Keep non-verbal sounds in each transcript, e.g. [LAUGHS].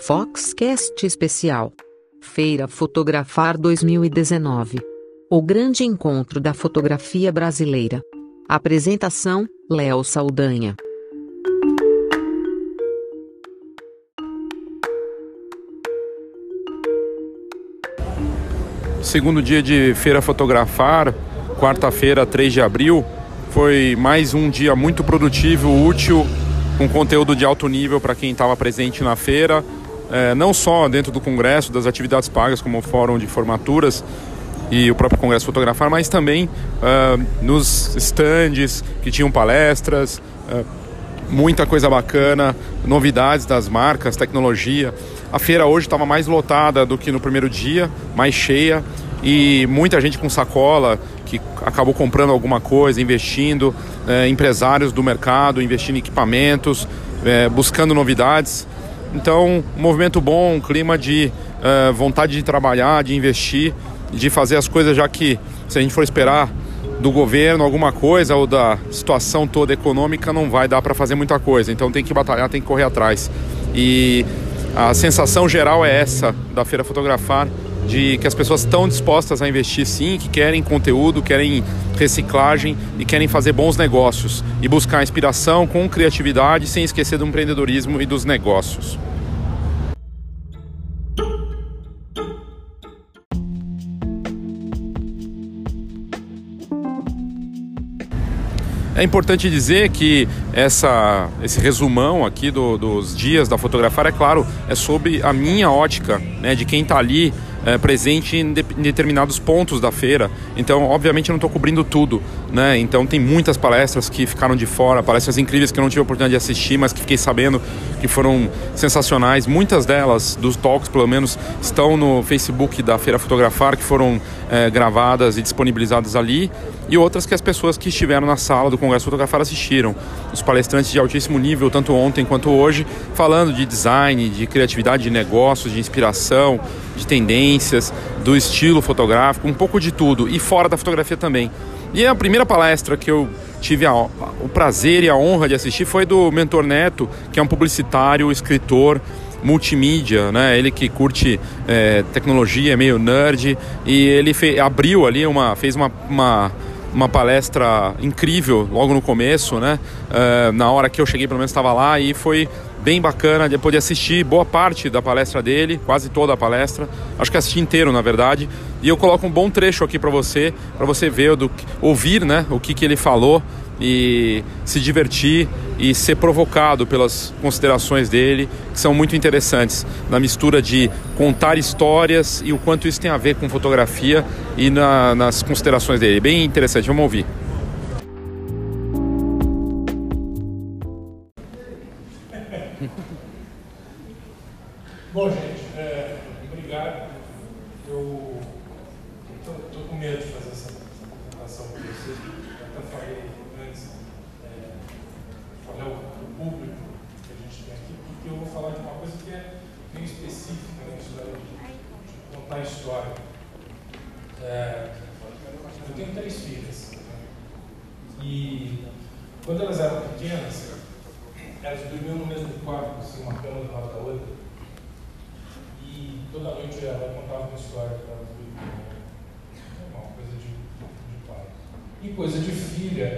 Foxcast Especial. Feira Fotografar 2019. O grande encontro da fotografia brasileira. Apresentação: Léo Saldanha. Segundo dia de Feira Fotografar, quarta-feira, 3 de abril, foi mais um dia muito produtivo, útil, com conteúdo de alto nível para quem estava presente na feira, é, não só dentro do congresso, das atividades pagas como o fórum de formaturas e o próprio congresso fotografar, mas também uh, nos stands que tinham palestras, uh, muita coisa bacana, novidades das marcas, tecnologia. A feira hoje estava mais lotada do que no primeiro dia, mais cheia e muita gente com sacola que acabou comprando alguma coisa, investindo, é, empresários do mercado, investindo em equipamentos, buscando novidades. Então, um movimento bom, um clima de é, vontade de trabalhar, de investir, de fazer as coisas, já que se a gente for esperar do governo alguma coisa ou da situação toda econômica, não vai dar para fazer muita coisa. Então tem que batalhar, tem que correr atrás. E a sensação geral é essa da Feira Fotografar de que as pessoas estão dispostas a investir sim, que querem conteúdo, querem reciclagem e querem fazer bons negócios e buscar inspiração com criatividade sem esquecer do empreendedorismo e dos negócios. É importante dizer que essa, esse resumão aqui do, dos dias da fotografar, é claro, é sobre a minha ótica, né, de quem está ali é, presente em, de, em, determinados pontos da feira. Então, obviamente, eu não estou cobrindo tudo, né? Então, tem muitas palestras que ficaram de fora, palestras incríveis que eu não tive a oportunidade de assistir, mas que fiquei sabendo que foram sensacionais. Muitas delas, dos talks pelo menos, estão no Facebook da Feira Fotografar, que foram é, gravadas e disponibilizadas ali, e outras que as pessoas que estiveram na sala do Congresso Fotografar assistiram. Os palestrantes de altíssimo nível, tanto ontem quanto hoje, falando de design, de criatividade, de negócios, de inspiração, de tendências, do estilo fotográfico, um pouco de tudo, e fora da fotografia também. E a primeira palestra que eu tive a, o prazer e a honra de assistir foi do Mentor Neto, que é um publicitário, escritor, multimídia, né? Ele que curte é, tecnologia, é meio nerd, e ele fe, abriu ali uma, fez uma, uma uma palestra incrível logo no começo, né? Uh, na hora que eu cheguei, pelo menos estava lá e foi bem bacana de poder assistir boa parte da palestra dele, quase toda a palestra. Acho que assisti inteiro, na verdade. E eu coloco um bom trecho aqui para você, para você ver, do, ouvir, né, o que, que ele falou e se divertir e ser provocado pelas considerações dele, que são muito interessantes, na mistura de contar histórias e o quanto isso tem a ver com fotografia e na, nas considerações dele. Bem interessante, vamos ouvir.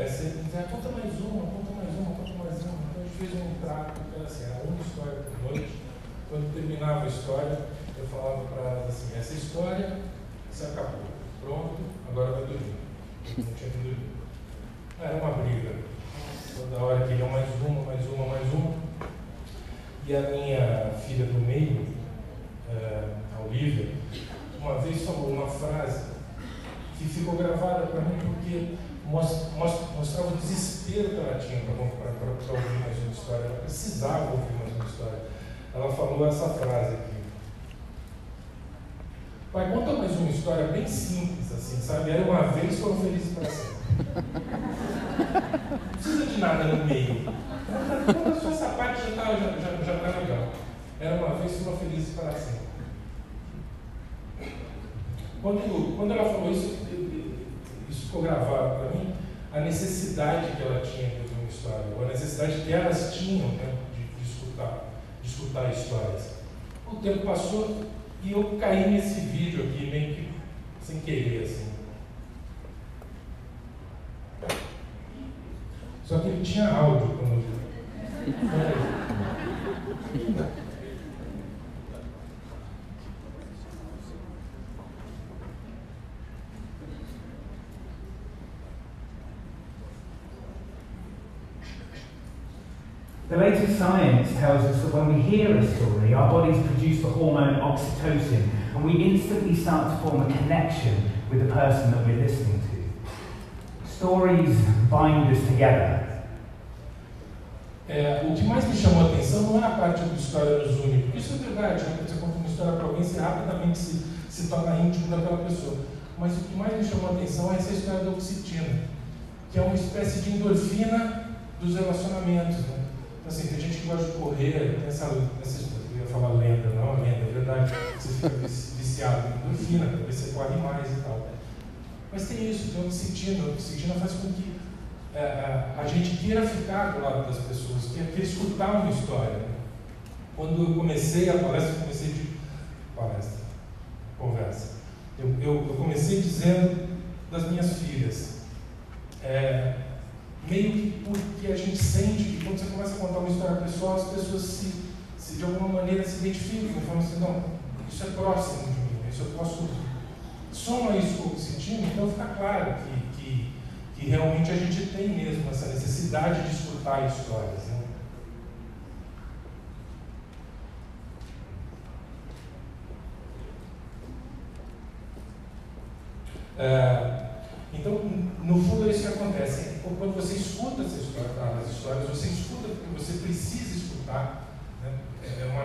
Filha é sempre dizer, conta mais uma, conta mais uma, conta mais uma. Então a gente fez um trato que era assim, era uma história por noite. Quando terminava a história, eu falava para elas assim, essa história se acabou. Pronto, agora vai dormir. Não tinha que dormir. Era uma briga. Toda hora queriam mais uma, mais uma, mais uma. E a minha filha do meio, é, a Olivia, uma vez falou uma frase que ficou gravada para mim porque mostrava o desespero que ela tinha para ouvir mais uma história. Ela precisava ouvir mais uma história. Ela falou essa frase aqui. Pai, conta mais uma história bem simples, assim, sabe? Era uma vez, foram felizes para sempre. Não precisa de nada no meio. Conta só essa parte já está já, já, já tá legal. Era uma vez, foram felizes para sempre. Quando, quando ela falou isso ficou gravado para mim, a necessidade que ela tinha de ouvir uma história, ou a necessidade que elas tinham né, de, de, escutar, de escutar histórias. O tempo passou e eu caí nesse vídeo aqui, meio que sem querer, assim. Só que ele tinha áudio quando eu vi. The latest science tells us that when we hear a story, our bodies produce the hormone oxytocin, and we instantly start to form a connection with the person that we're listening to. Stories bind us together. É, o que mais me chamou a atenção não é a parte da história nos une, porque isso é verdade, né? você conta uma história para alguém, você rapidamente se, se torna íntimo daquela pessoa. Mas o que mais me chamou a atenção é essa história da oxitina, que é uma espécie de endorfina dos relacionamentos. Né? Então, assim, tem gente que gosta de correr, tem essa, essa eu ia falar lenda, não é lenda, é verdade, você fica viciado em você corre mais e tal. Mas tem isso, tem oxitina, a oxitina faz com que é, é, a gente queira ficar do lado das pessoas, queira, queira escutar uma história. Quando eu comecei a palestra, eu comecei de palestra, conversa. Eu, eu, eu comecei dizendo das minhas filhas. É, meio que porque a gente sente que quando você começa a contar uma história pessoal, as pessoas se, se de alguma maneira se identificam, falam assim, não, isso é próximo de mim, isso eu posso. Soma isso com o sentindo, então fica claro que, que, que realmente a gente tem mesmo essa necessidade de escutar histórias. Né? É, então, no fundo, é isso que acontece. Quando você escuta essa história, as histórias, você escuta porque você precisa escutar. Né? É, uma,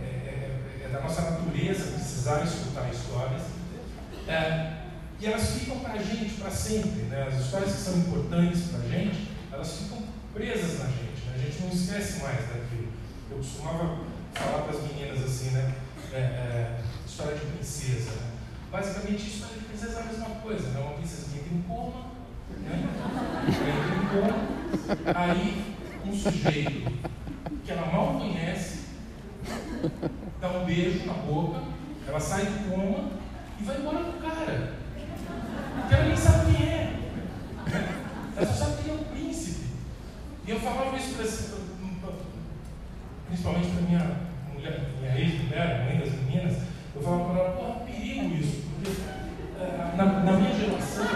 é, é, é, da nossa natureza precisar escutar histórias. É, e elas ficam para a gente para sempre. Né? As histórias que são importantes para a gente, elas ficam presas na gente. Né? A gente não esquece mais daquilo. Eu costumava falar para as meninas assim, né? É, história de princesa. Né? Basicamente, história de princesa é a mesma coisa. Né? Uma princesa em coma, né? entra em coma, aí um sujeito que ela mal conhece dá um beijo na boca, ela sai do coma e vai embora com o cara. Porque ela nem sabe quem é. Ela só sabe que ele é um príncipe. E eu falava isso para principalmente para minha mulher, minha ex-mulher, mãe das meninas, eu falava para ela, um perigo isso, porque na, na, minha geração, [LAUGHS]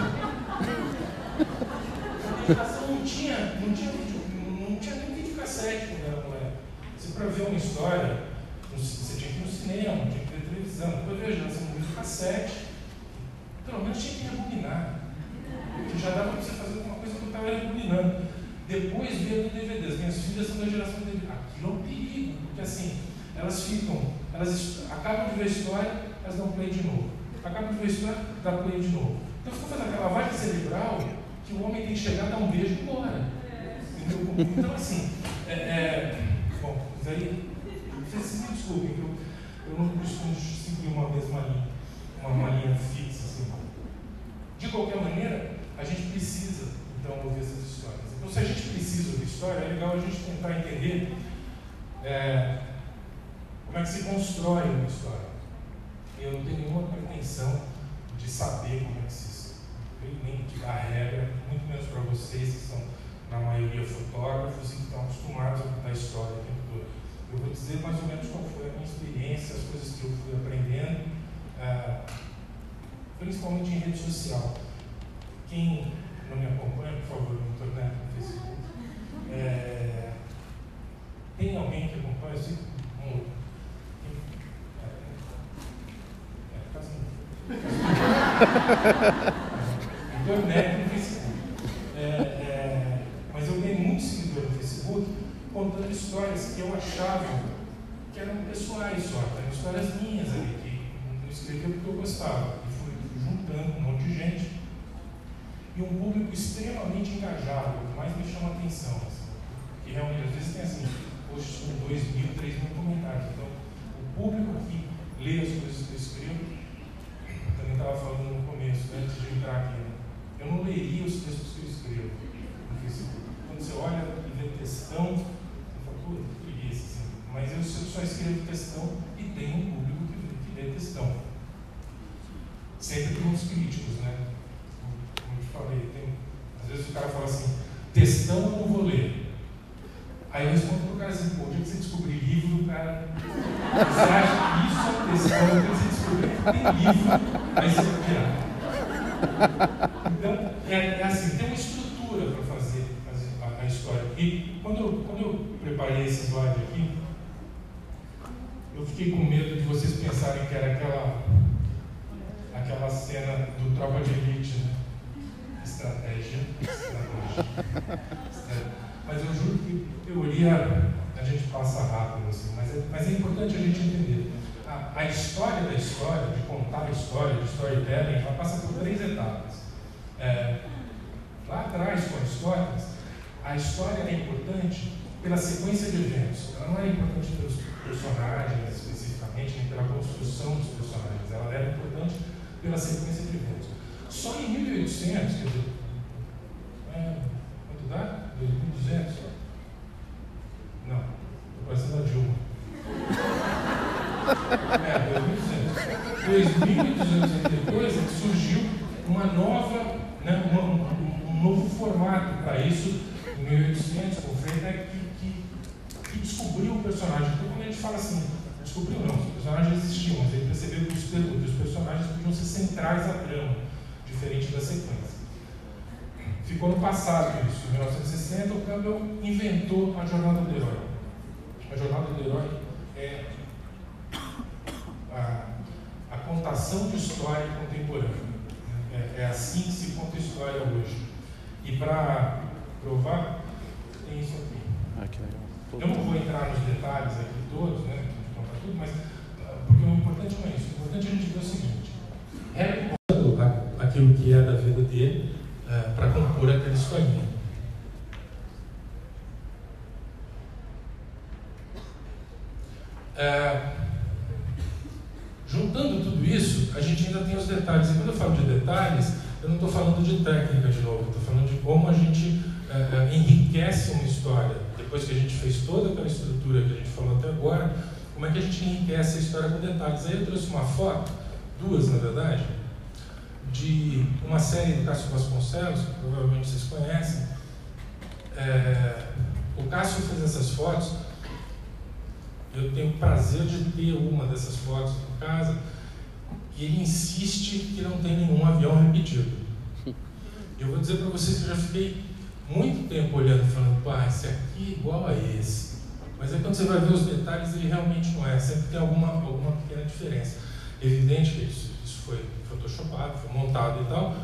na minha geração não tinha, não tinha, não tinha nem vídeo cassete quando era mulher. Você para ver uma história, você tinha que ir no cinema, tinha que ver televisão, depois veja, você um vídeo cassete, pelo menos tinha que rebobinar. Que já dava para você fazer alguma coisa que eu estava rebobinando. Depois veio no DVD. As minhas filhas são da geração DVD. Aquilo é um perigo, porque assim, elas ficam, elas acabam de ver a história, elas dão play de novo. Acabam de ver a história, dá play de novo. Então ficou fazendo aquela lavagem cerebral que o homem tem que chegar, dar um beijo e ir embora. Entendeu? Então assim, é, é, bom, isso aí, vocês me desculpem, que eu, eu não costumo seguir uma mesma linha, uma, uma linha fixa. Assim. De qualquer maneira, a gente precisa, então, ouvir essas histórias. Então, se a gente precisa ouvir história, é legal a gente tentar entender é, como é que se constrói uma história. Eu não tenho nenhuma pretensão de saber como é que se nem de dar regra, muito menos para vocês que são, na maioria, fotógrafos e que estão acostumados a contar história o tempo todo. Eu vou dizer mais ou menos qual foi a minha experiência, as coisas que eu fui aprendendo, é, principalmente em rede social. Quem não me acompanha, por favor, no internet, no Facebook. É, tem alguém que acompanha? Assim, um outro. Internet [LAUGHS] no Facebook. É, é, mas eu ganhei muito seguidor no Facebook contando histórias que eu achava que eram pessoais só, eram histórias minhas ali, que eu escrevia porque eu gostava. E fui juntando um monte de gente. E um público extremamente engajado, o que mais me chama a atenção. Assim, que realmente, às vezes tem assim, posts com 2 mil, 3 mil comentários. Então, o público que lê as coisas que eu escrevo estava falando no começo, né, antes de entrar aqui. Né? Eu não leria os textos que eu escrevo Facebook. Quando você olha e vê textão, você fala, pô, que preguiça, assim. Mas eu só escrevo textão e tem um público que, que lê textão. Sempre tem uns críticos, né? Como eu te falei, tem, às vezes o cara fala assim, textão não vou ler. Aí eu respondo pro cara assim, pô, onde é que você descobrir livro, cara? Você acha que isso é textão? Onde é que você descobrir que tem livro? Aí você vai virar. Então, é, é assim, tem uma estrutura para fazer, a, a, história. E quando eu, quando eu preparei esse slide aqui, eu fiquei com medo de vocês pensarem que era aquela, aquela cena do Tropa de Elite, né? Estratégia. Estratégia. Mas eu juro que teoria a gente passa rápido, assim, mas é, mas é importante a gente entender. A, história da história, de contar a história, de storytelling, ela passa por três etapas. É, lá atrás, com as histórias, a história é importante pela sequência de eventos. Ela não é importante pelos personagens especificamente, nem pela construção dos personagens. Ela era importante pela sequência de eventos. Só em 1800, quer dizer, é, quanto dá? 2.200? Não, estou parecendo a Dilma. É, 2.200. 2.200 depois que surgiu uma nova, né, uma, um, um, novo formato para isso, em 1800, com Freitag, que, que, que, descobriu o personagem. Então, quando a gente fala assim, descobriu não, os personagens existiam, mas ele percebeu que os, que os personagens podiam ser centrais à trama, diferente da sequência. Ficou no passado isso. Em 1960, o Campbell inventou a jornada do herói. A jornada do herói é a, a contação de história contemporânea. É, é, assim que se conta história hoje. E para provar, tem isso aqui. Ah, Eu não vou entrar nos detalhes aqui todos, né? Contar tudo, mas porque o importante não é isso. O importante é a gente ver o seguinte. É aquilo que é da vida dele é, para compor aquela historinha. É, juntando tudo isso, a gente ainda tem os detalhes. E quando eu falo de detalhes, eu não estou falando de técnica de novo, estou falando de como a gente é, é, enriquece uma história. Depois que a gente fez toda aquela estrutura que a gente falou até agora, como é que a gente enriquece a história com detalhes? Aí eu trouxe uma foto, duas na verdade, de uma série do Cássio Vasconcelos, que provavelmente vocês conhecem. É, o Cássio fez essas fotos. Eu tenho o prazer de ter uma dessas fotos casa. E ele insiste que não tem nenhum avião repetido. Eu vou dizer para vocês que eu já fiquei muito tempo olhando, falando, pá, esse aqui é igual a esse. Mas aí quando você vai ver os detalhes, ele realmente não é. Sempre tem alguma, alguma pequena diferença. Evidente que isso, isso foi photoshopado, foi montado e tal,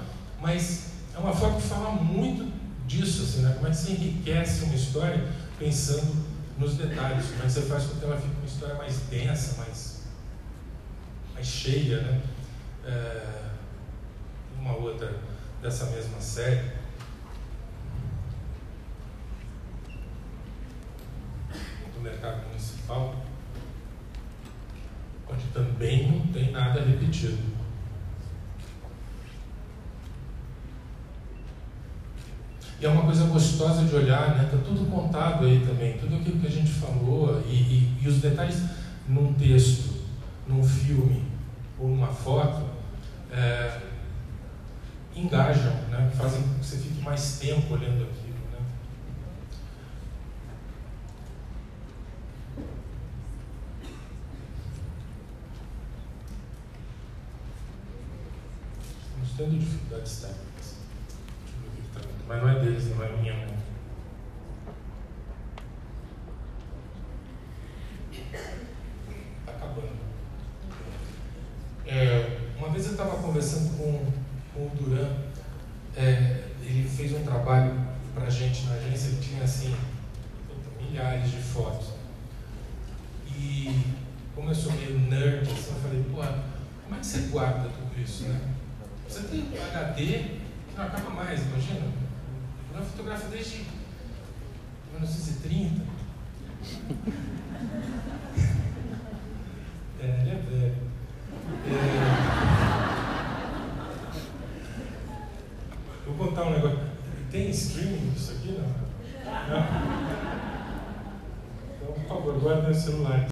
mas é uma foto que fala muito disso, assim, né? Como é que se enriquece uma história pensando nos detalhes, como é que você faz com que ela fique uma história mais densa, mais, mais cheia, né? É, uma outra dessa mesma série. Do mercado municipal, onde também não tem nada repetido. E é uma coisa gostosa de olhar, né? Está tudo contado aí também, tudo aquilo que a gente falou e, e, e os detalhes num texto, num filme ou numa foto é, engajam, né? Fazem com que você fique mais tempo olhando aquilo, né? Estamos tendo dificuldades técnicas mas não é deles, não é minha. Está [COUGHS] É, uma vez eu estava conversando com, com o Duran, é, ele fez um trabalho para a gente na agência que tinha assim milhares de fotos. E como eu sou meio nerd, assim, eu falei, pô, como é que você guarda tudo isso, né? Você tem HD que não acaba mais, imagina? Eu fotografo desde 1930. [LAUGHS] é, ele é velho. Vou contar um negócio. Tem streaming isso aqui? Não? não? Então, por favor, guardem o celular.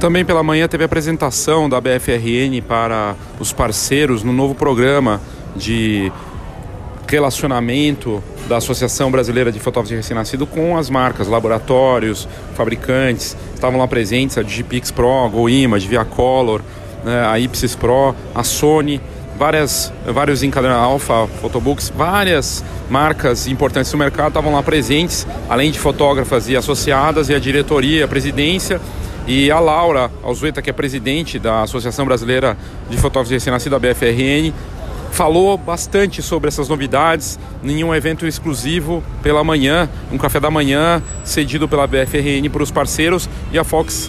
Também pela manhã teve a apresentação da BFRN para os parceiros no novo programa de relacionamento da Associação Brasileira de Fotógrafos de Recém-Nascido com as marcas, laboratórios, fabricantes. Estavam lá presentes a Digipix Pro, GoImage, ViaColor, né, a Ipsis Pro, a Sony, várias, vários encadernados, Alpha Photobooks, várias marcas importantes do mercado estavam lá presentes, além de fotógrafas e associadas, e a diretoria, a presidência e a Laura Alzueta, que é presidente da Associação Brasileira de Fotógrafos de Recém-Nascido, a BFRN, falou bastante sobre essas novidades em um evento exclusivo pela manhã, um café da manhã cedido pela BFRN para os parceiros. E a Fox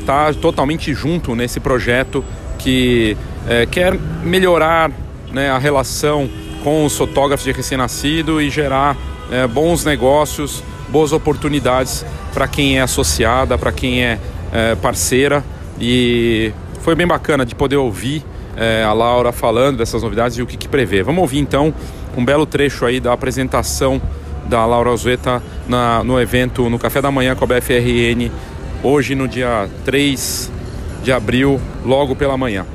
está é, totalmente junto nesse projeto que é, quer melhorar né, a relação com os fotógrafos de recém-nascido e gerar é, bons negócios, boas oportunidades para quem é associada, para quem é é, parceira. E foi bem bacana de poder ouvir é, a Laura falando dessas novidades e o que, que prevê. Vamos ouvir então um belo trecho aí da apresentação da Laura Alzueta na, no evento no Café da Manhã com a BFRN, hoje no dia 3 de abril, logo pela manhã.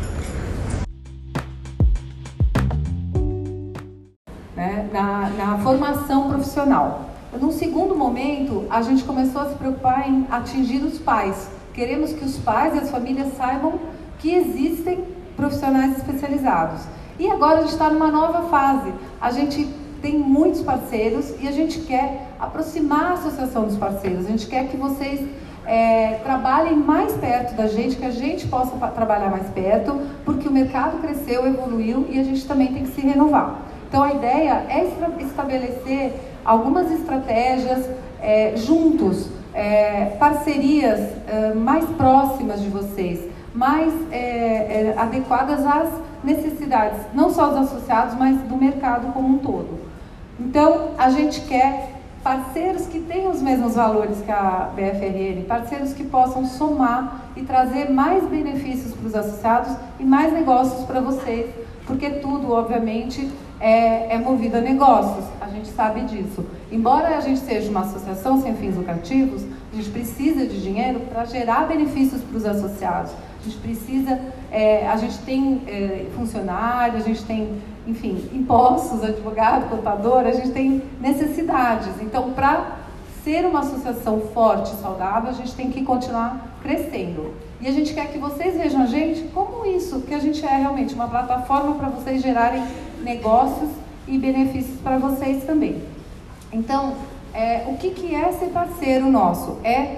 Né, na, na formação profissional. Num segundo momento, a gente começou a se preocupar em atingir os pais, Queremos que os pais e as famílias saibam que existem profissionais especializados. E agora a gente está numa nova fase. A gente tem muitos parceiros e a gente quer aproximar a associação dos parceiros. A gente quer que vocês é, trabalhem mais perto da gente, que a gente possa trabalhar mais perto, porque o mercado cresceu, evoluiu e a gente também tem que se renovar. Então a ideia é estabelecer algumas estratégias é, juntos é, parcerias é, mais próximas de vocês, mais é, é, adequadas às necessidades, não só dos associados, mas do mercado como um todo. Então, a gente quer parceiros que tenham os mesmos valores que a BFRN, parceiros que possam somar e trazer mais benefícios para os associados e mais negócios para vocês, porque tudo, obviamente, é, é movido a negócios, a gente sabe disso. Embora a gente seja uma associação sem fins lucrativos, a gente precisa de dinheiro para gerar benefícios para os associados. Precisa, é, a gente tem é, funcionário, a gente tem, enfim, impostos, advogado, contador, a gente tem necessidades. Então, para ser uma associação forte e saudável, a gente tem que continuar crescendo. E a gente quer que vocês vejam a gente como isso, que a gente é realmente uma plataforma para vocês gerarem negócios e benefícios para vocês também. Então, é, o que, que é ser parceiro nosso? É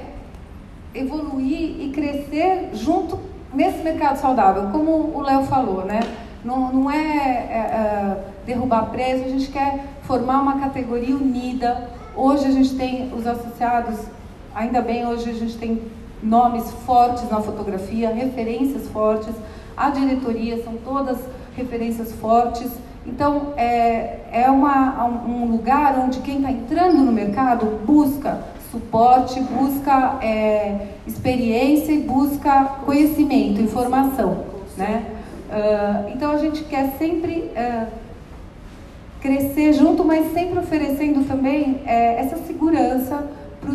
evoluir e crescer junto nesse mercado saudável, como o Léo falou, né? Não, não é, é, é, derrubar preço, a gente quer formar uma categoria unida. Hoje a gente tem os associados, ainda bem, hoje a gente tem nomes fortes na fotografia, referências fortes. A diretoria são todas referências fortes. Então, é, é uma, um lugar onde quem está entrando no mercado busca suporte, busca é, experiência e busca conhecimento, informação. Né? Uh, então, a gente quer sempre uh, crescer junto, mas sempre oferecendo também é, essa segurança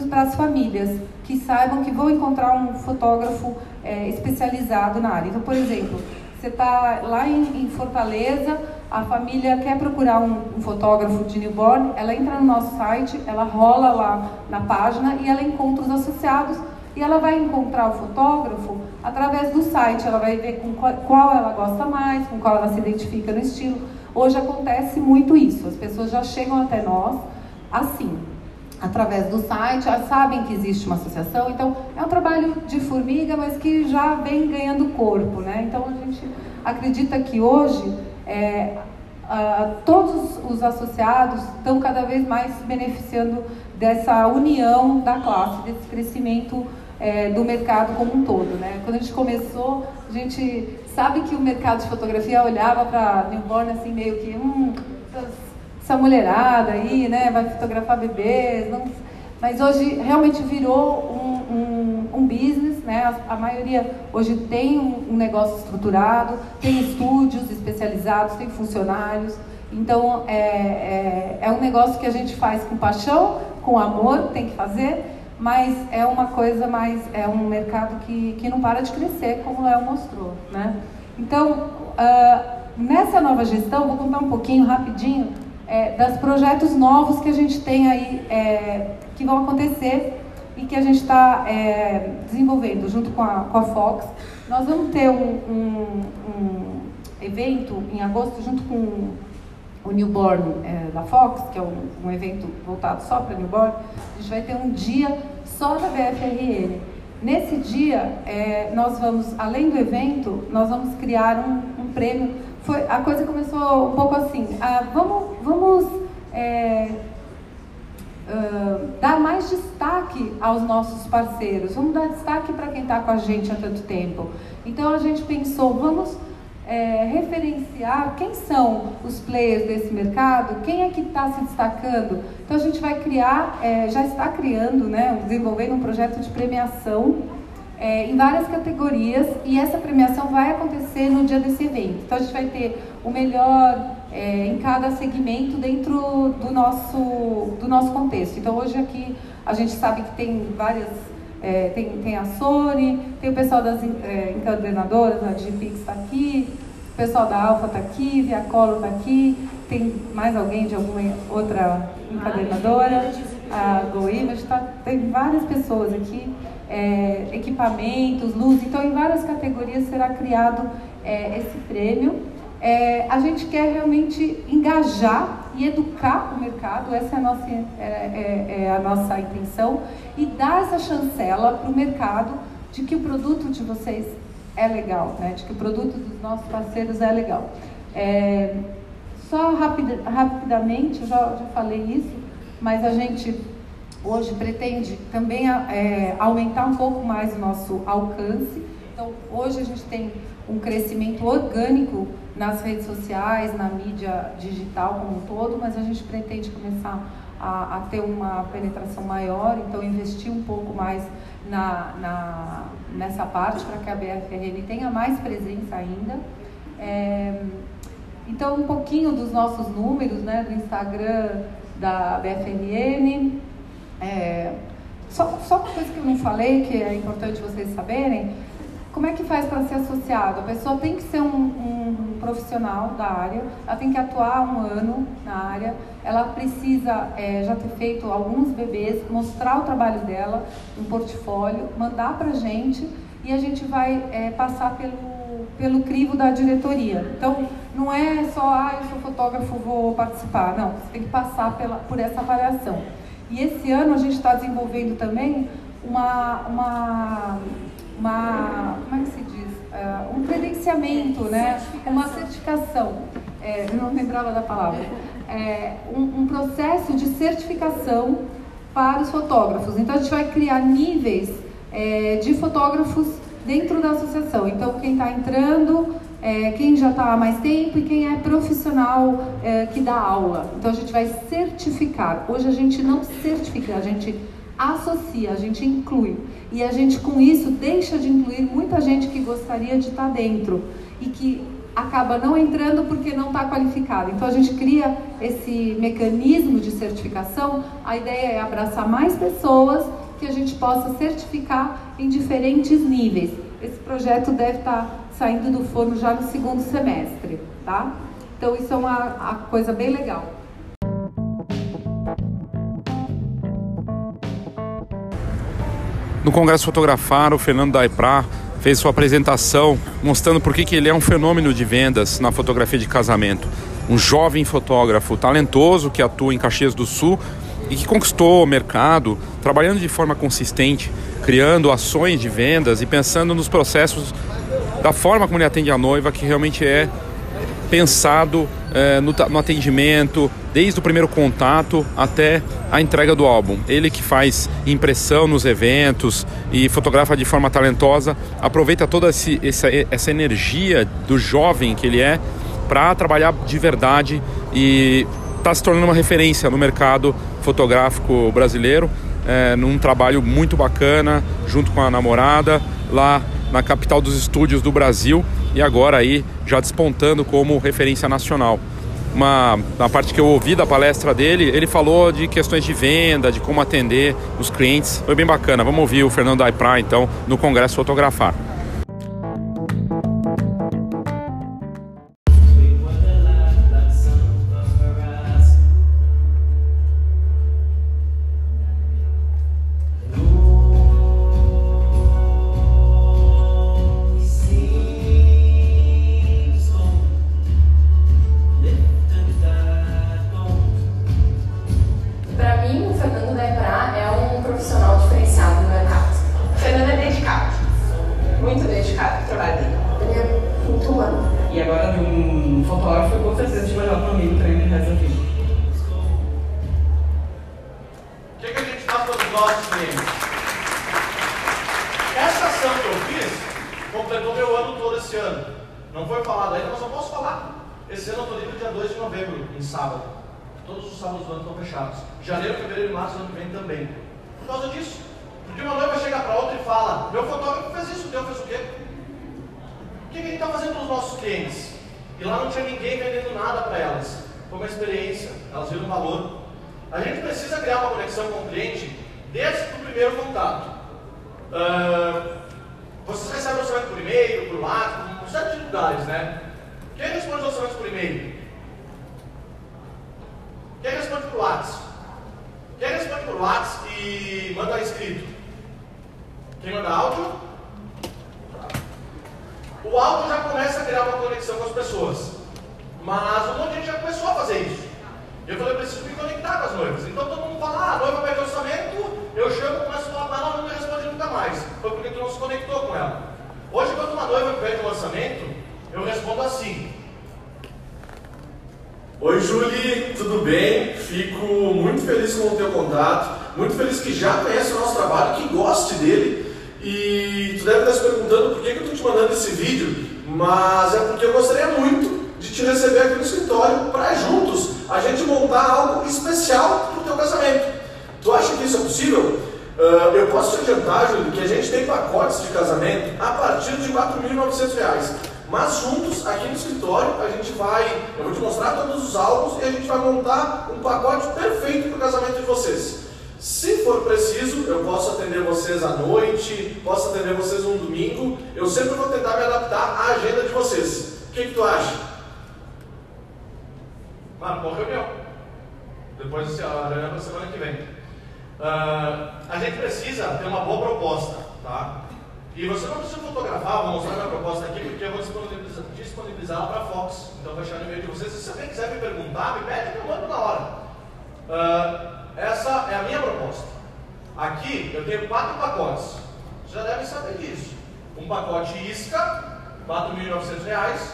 para as famílias, que saibam que vão encontrar um fotógrafo é, especializado na área. Então, por exemplo, você está lá em, em, Fortaleza, a família quer procurar um, um, fotógrafo de newborn, ela entra no nosso site, ela rola lá na página e ela encontra os associados e ela vai encontrar o fotógrafo através do site, ela vai ver com qual, qual ela gosta mais, com qual ela se identifica no estilo. Hoje acontece muito isso, as pessoas já chegam até nós assim através do site, já sabem que existe uma associação, então é um trabalho de formiga, mas que já vem ganhando corpo, né? Então a gente acredita que hoje é, todos os associados estão cada vez mais se beneficiando dessa união da classe, desse crescimento é, do mercado como um todo, né? Quando a gente começou, a gente sabe que o mercado de fotografia olhava para newborn assim meio que hum, essa mulherada aí, né, vai fotografar bebês, não... mas hoje realmente virou um, um, um business, né, a, a, maioria hoje tem um, um, negócio estruturado, tem estúdios especializados, tem funcionários, então é, é, é um negócio que a gente faz com paixão, com amor, tem que fazer, mas é uma coisa mais, é um mercado que, que não para de crescer, como o Léo mostrou, né? Então, uh, nessa nova gestão, vou contar um pouquinho, rapidinho, é, dos projetos novos que a gente tem aí, é, que vão acontecer e que a gente está é, desenvolvendo junto com a, com a Fox. Nós vamos ter um, um, um evento em agosto junto com o Newborn é, da Fox, que é um, um evento voltado só para Newborn, a gente vai ter um dia só da BFRN. Nesse dia, é, nós vamos, além do evento, nós vamos criar um, um prêmio. Foi, a coisa começou um pouco assim, ah, vamos, vamos é, uh, dar mais destaque aos nossos parceiros, vamos dar destaque para quem está com a gente há tanto tempo. Então a gente pensou, vamos é, referenciar quem são os players desse mercado, quem é que está se destacando. Então a gente vai criar, é, já está criando, né, desenvolvendo um projeto de premiação é, em várias categorias e essa premiação vai acontecer no dia desse evento. Então a gente vai ter o melhor é, em cada segmento dentro do nosso, do nosso contexto. Então hoje aqui a gente sabe que tem várias é, tem, tem a Sony, tem o pessoal das é, encadernadoras, a Gpix está aqui, o pessoal da Alfa está aqui, Via Colo está aqui, tem mais alguém de alguma outra encadernadora, a GoImage, tá, tem várias pessoas aqui, é, equipamentos, luz, então em várias categorias será criado é, esse prêmio. É, a gente quer realmente engajar e educar o mercado, essa é a nossa, é, é, é a nossa intenção, e dar essa chancela para o mercado de que o produto de vocês é legal, né? de que o produto dos nossos parceiros é legal. É, só rapid, rapidamente, já, já falei isso, mas a gente hoje pretende também é, aumentar um pouco mais o nosso alcance. Então, hoje a gente tem um crescimento orgânico nas redes sociais, na mídia digital como um todo, mas a gente pretende começar a, a ter uma penetração maior, então investir um pouco mais na, na nessa parte para que a BFRN tenha mais presença ainda. É, então, um pouquinho dos nossos números, né, do Instagram da BFRN. É, só, só uma coisa que eu não falei, que é importante vocês saberem, como é que faz para ser associado? A pessoa tem que ser um, um, profissional da área, ela tem que atuar um ano na área, ela precisa é, já ter feito alguns bebês, mostrar o trabalho dela, um portfólio, mandar para a gente e a gente vai é, passar pelo, pelo crivo da diretoria. Então, não é só, ah, eu sou fotógrafo, vou participar. Não, você tem que passar pela, por essa avaliação. E esse ano a gente está desenvolvendo também uma, uma uma, como é que se diz? Uh, um credenciamento, né? uma certificação. É, eu não lembrava da palavra. É, um, um, processo de certificação para os fotógrafos. Então a gente vai criar níveis é, de fotógrafos dentro da associação. Então quem está entrando, é, quem já está há mais tempo e quem é profissional é, que dá aula. Então a gente vai certificar. Hoje a gente não certifica, a gente associa, a gente inclui. E a gente com isso deixa de incluir muita gente que gostaria de estar dentro e que acaba não entrando porque não está qualificado. Então a gente cria esse mecanismo de certificação. A ideia é abraçar mais pessoas que a gente possa certificar em diferentes níveis. Esse projeto deve estar tá saindo do forno já no segundo semestre, tá? Então isso é uma, uma coisa bem legal. No Congresso Fotografar, o Fernando Daipra fez sua apresentação mostrando por que ele é um fenômeno de vendas na fotografia de casamento. Um jovem fotógrafo talentoso que atua em Caxias do Sul e que conquistou o mercado trabalhando de forma consistente, criando ações de vendas e pensando nos processos da forma como ele atende a noiva, que realmente é pensado é, no, no, atendimento, desde o primeiro contato até a entrega do álbum. Ele que faz impressão nos eventos e fotografa de forma talentosa, aproveita toda esse, essa, essa energia do jovem que ele é para trabalhar de verdade e está se tornando uma referência no mercado fotográfico brasileiro, é, num trabalho muito bacana, junto com a namorada, lá na capital dos estúdios do Brasil e agora aí já despontando como referência nacional. Uma, na parte que eu ouvi da palestra dele, ele falou de questões de venda, de como atender os clientes. Foi bem bacana. Vamos ouvir o Fernando Aipra, então, no Congresso Fotografar. esse vídeo, mas é porque eu gostaria muito de te receber aqui no escritório para juntos a gente montar algo especial para o teu casamento. Tu acha que isso é possível? Uh, eu posso te adiantar, Júlio, que a gente tem pacotes de casamento a partir de R$ 4.900. Mas juntos, aqui no escritório, a gente vai, eu vou te mostrar todos os álbuns e a gente vai montar um pacote perfeito para o casamento de vocês. Se for preciso, eu posso atender vocês à noite, posso atender vocês um domingo. Eu sempre vou tentar me adaptar à agenda de vocês. O que, que tu acha? Marcou a reunião. Depois assim, a reunião é para semana que vem. Uh, a gente precisa ter uma boa proposta, tá? E você não precisa fotografar, vou mostrar minha proposta aqui, porque eu vou disponibilizar, disponibilizá-la para a Fox. Então vou deixar no e-mail de vocês. Se alguém quiser me perguntar, me pede que eu mando na hora. Uh, essa é a minha proposta. Aqui eu tenho quatro pacotes. Já deve saber disso. Um pacote isca, R$ reais,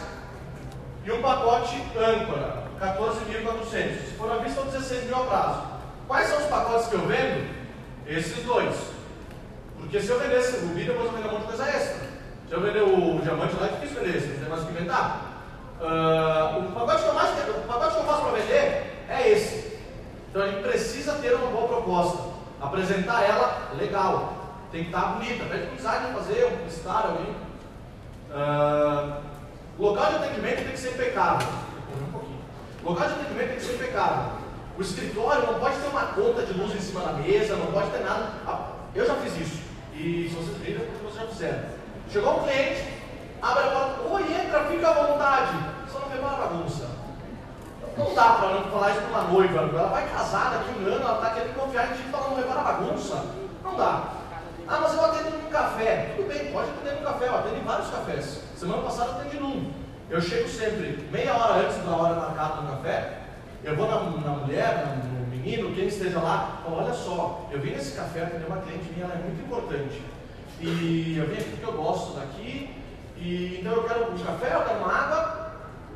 e um pacote âncora, 14.400. Se for à vista, é 16 mil a prazo. Quais são os pacotes que eu vendo? Esses dois. Porque se eu vender esse rubi, depois eu vender um monte de coisa extra. Se eu vender o diamante lá, é difícil vender esse, tem mais que inventar. Uh, o, pacote que eu mais, o pacote que eu faço para vender é esse. Então a gente precisa ter uma boa proposta. Apresentar ela, legal. Tem que estar bonita. Pede para o designer fazer, um publicitário, alguém. Uh, local de atendimento tem que ser impecável. Um local de atendimento tem que ser impecável. O escritório não pode ter uma conta de luz em cima da mesa, não pode ter nada. Ah, eu já fiz isso. E se vocês viram, é vocês já fizeram. Chegou um cliente, abre a porta, oi, entra, fica à vontade. Só não repara a bagunça. Não dá para não falar isso para uma noiva. Ela vai casar daqui um ano, ela está querendo confiar em ti falar não levar a bagunça. Não dá. Ah, mas eu atendo num café. Tudo bem, pode atender num café. Eu atendo em vários cafés. Semana passada eu atendi num. Eu chego sempre meia hora antes da hora marcada no café. Eu vou na, na mulher, no, menino, quem esteja lá. Olha só, eu vim nesse café atender uma cliente minha, ela é muito importante. E eu vim aqui porque eu gosto daqui. E, então eu quero um café, eu quero uma água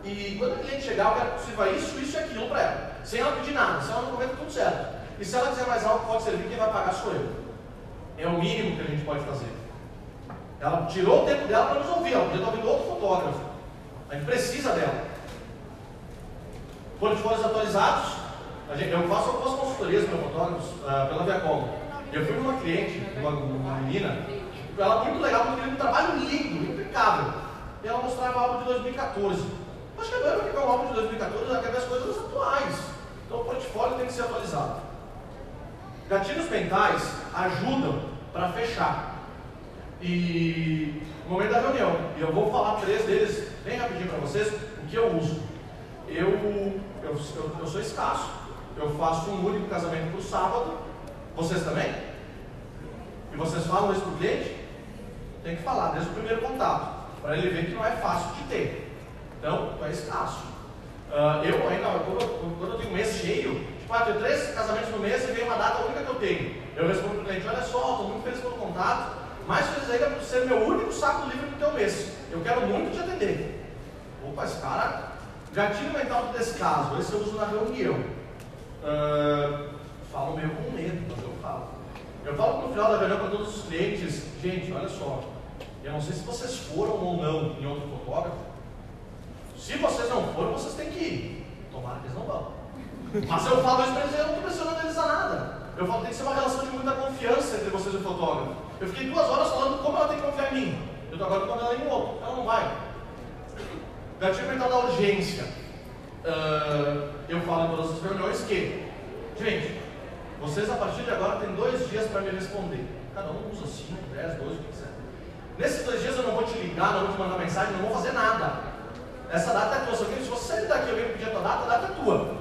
e quando a cliente chegar, eu quero que sirva isso, isso e aquilo para ela. Sem ela pedir nada, se ela não comer, tá tudo certo. E se ela quiser mais algo, pode servir, quem vai pagar sou eu. É o mínimo que a gente pode fazer. Ela tirou o tempo dela para nos ouvir, ela podia estar ouvindo outro fotógrafo. A gente precisa dela. Portfólios atualizados, gente, eu faço algumas consultorias para fotógrafos uh, pela Viacom. Eu fui com uma cliente, uma, uma menina, ela muito legal, porque teve um trabalho lindo, impecável. E ela mostrava algo de 2014. Mas chegando aqui com o álbum de 2014, já quer as coisas atuais. Então o portfólio tem que ser atualizado. Gatilhos mentais ajudam para fechar. E no momento da reunião, e eu vou falar três deles bem rapidinho para vocês, o que eu uso. Eu, eu, eu, eu sou escasso, eu faço um único casamento por sábado, vocês também? E vocês falam isso para o cliente? Tem que falar desde o primeiro contato, para ele ver que não é fácil de ter. Então, é escasso. Uh, eu ainda, quando, quando eu tenho um mês cheio, tipo, ah, tenho três casamentos no mês e vem uma data única que eu tenho. Eu respondo para o cliente, olha só, estou muito feliz pelo contato, mais feliz ainda por ser meu único saco livre do teu mês. Eu quero muito te atender. Opa, esse cara, gatilho mental do descaso, esse eu uso na reunião. Uh, falo meio com medo, mas eu falo. Eu falo no final da reunião para todos os clientes, gente, olha só, eu não sei se vocês foram ou não em outro fotógrafo. Se vocês não foram, vocês têm que ir. Tomara que eles não vão. Mas eu falo isso para eles, eu não estou pressionando eles a nada. Eu falo tem que ser uma relação de muita confiança entre vocês e o fotógrafo. Eu fiquei duas horas falando como ela tem que confiar em mim. Eu estou agora colocando ela em outro. Ela não vai. Gatilho mental da urgência. Uh, eu falo em todas as reuniões que, gente, vocês a partir de agora têm dois dias para me responder. Cada um usa 5, 10, 12, o que quiser. Nesses dois dias eu não vou te ligar, não vou te mandar mensagem, não vou fazer nada. Essa data é tua. Se você sair daqui e alguém pedir a tua data, a data é tua.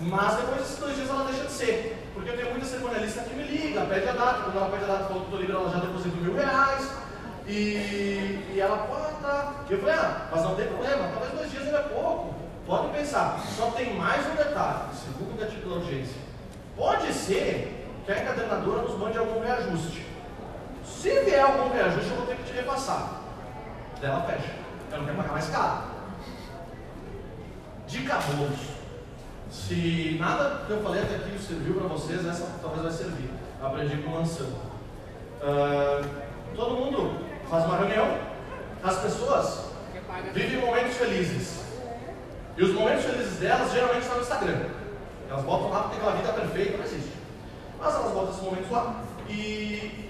Mas depois desses dois dias ela deixa de ser. Porque eu tenho muita cerimonialista que me liga, pede a data. Quando ela pede a data, falou que estou livre, ela já deposita mil reais. E, e ela, pô, tá. E eu falei, ah, mas não tem problema, talvez dois dias ainda é pouco. Pode pensar. Só tem mais um detalhe, segundo o gatilho da urgência. Pode ser que a encadernadora nos mande algum reajuste. Se vier algum reajuste, eu vou ter que te repassar. Dela fecha. Eu não quero pagar mais caro. Dica bônus. Se nada que eu falei até aqui serviu para vocês, essa talvez vai servir. Aprendi com o Mansão. Uh, todo mundo faz uma reunião. As pessoas vivem momentos felizes. E os momentos felizes delas geralmente estão no Instagram. Elas botam lá porque aquela vida perfeita não existe. Mas elas botam esses momentos lá. E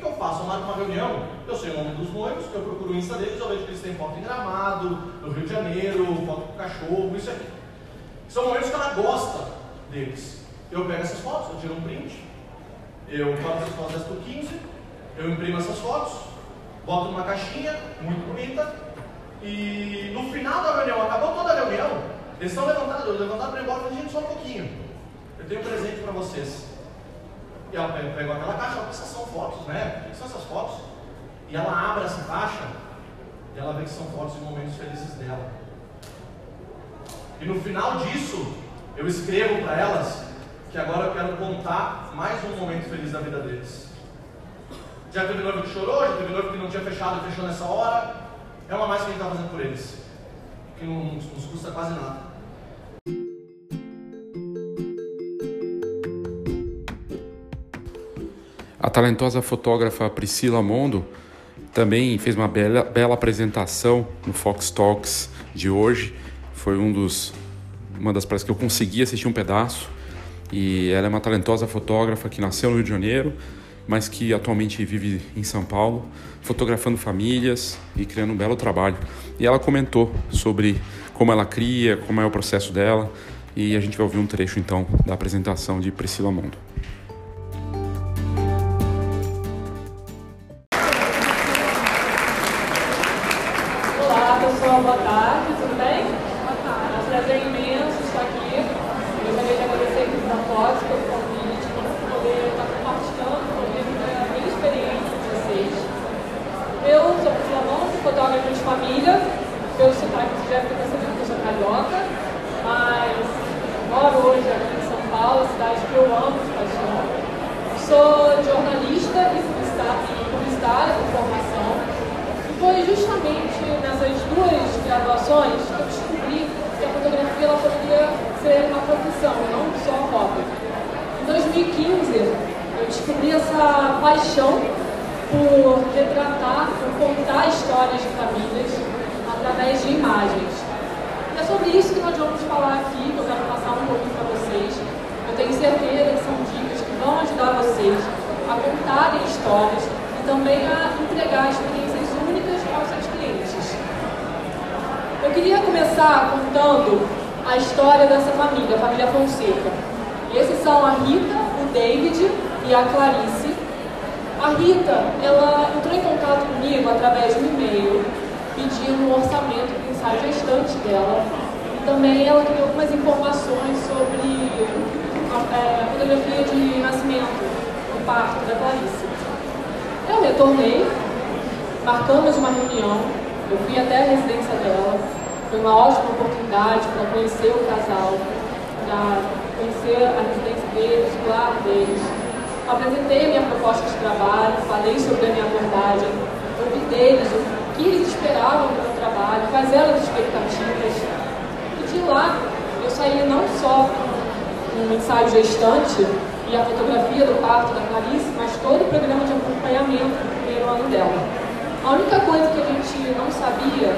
que, eu faço? Eu marco uma reunião, eu sei o nome dos noivos, eu procuro o Insta deles, eu vejo que eles têm foto em gramado, no Rio de Janeiro, foto com cachorro, isso aqui. São momentos que ela gosta deles. Eu pego essas fotos, eu tiro um print, eu faço essas fotos 10 por 15, eu imprimo essas fotos, boto numa caixinha muito bonita, e no final da reunião, acabou toda a reunião, eles estão levantados, levantaram para ir embora, gente, só um pouquinho. Eu tenho um presente para vocês. E ela pegou aquela caixa, ela pensa, são fotos, né? O que são essas fotos? E ela abre essa caixa e ela vê que são fotos de momentos felizes dela. E no final disso, eu escrevo para elas que agora eu quero contar mais um momento feliz da vida deles. Já teve noivo que chorou, já teve noivo que não tinha fechado e fechou nessa hora. É uma mais que a gente está fazendo por eles. Que não nos custa quase nada. A talentosa fotógrafa Priscila Mondo também fez uma bela, bela apresentação no Fox Talks de hoje. Foi um dos, uma das palestras que eu consegui assistir um pedaço. E ela é uma talentosa fotógrafa que nasceu no Rio de Janeiro, mas que atualmente vive em São Paulo, fotografando famílias e criando um belo trabalho. E ela comentou sobre como ela cria, como é o processo dela, e a gente vai ouvir um trecho então da apresentação de Priscila Mondo. Lar deles. Apresentei a minha proposta de trabalho, falei sobre a minha abordagem, ouvi deles o que eles esperavam do meu trabalho, quais eram as expectativas. E de lá eu saí não só com um ensaio gestante e a fotografia do parto da Clarice, mas todo o programa de acompanhamento do primeiro ano dela. A única coisa que a gente não sabia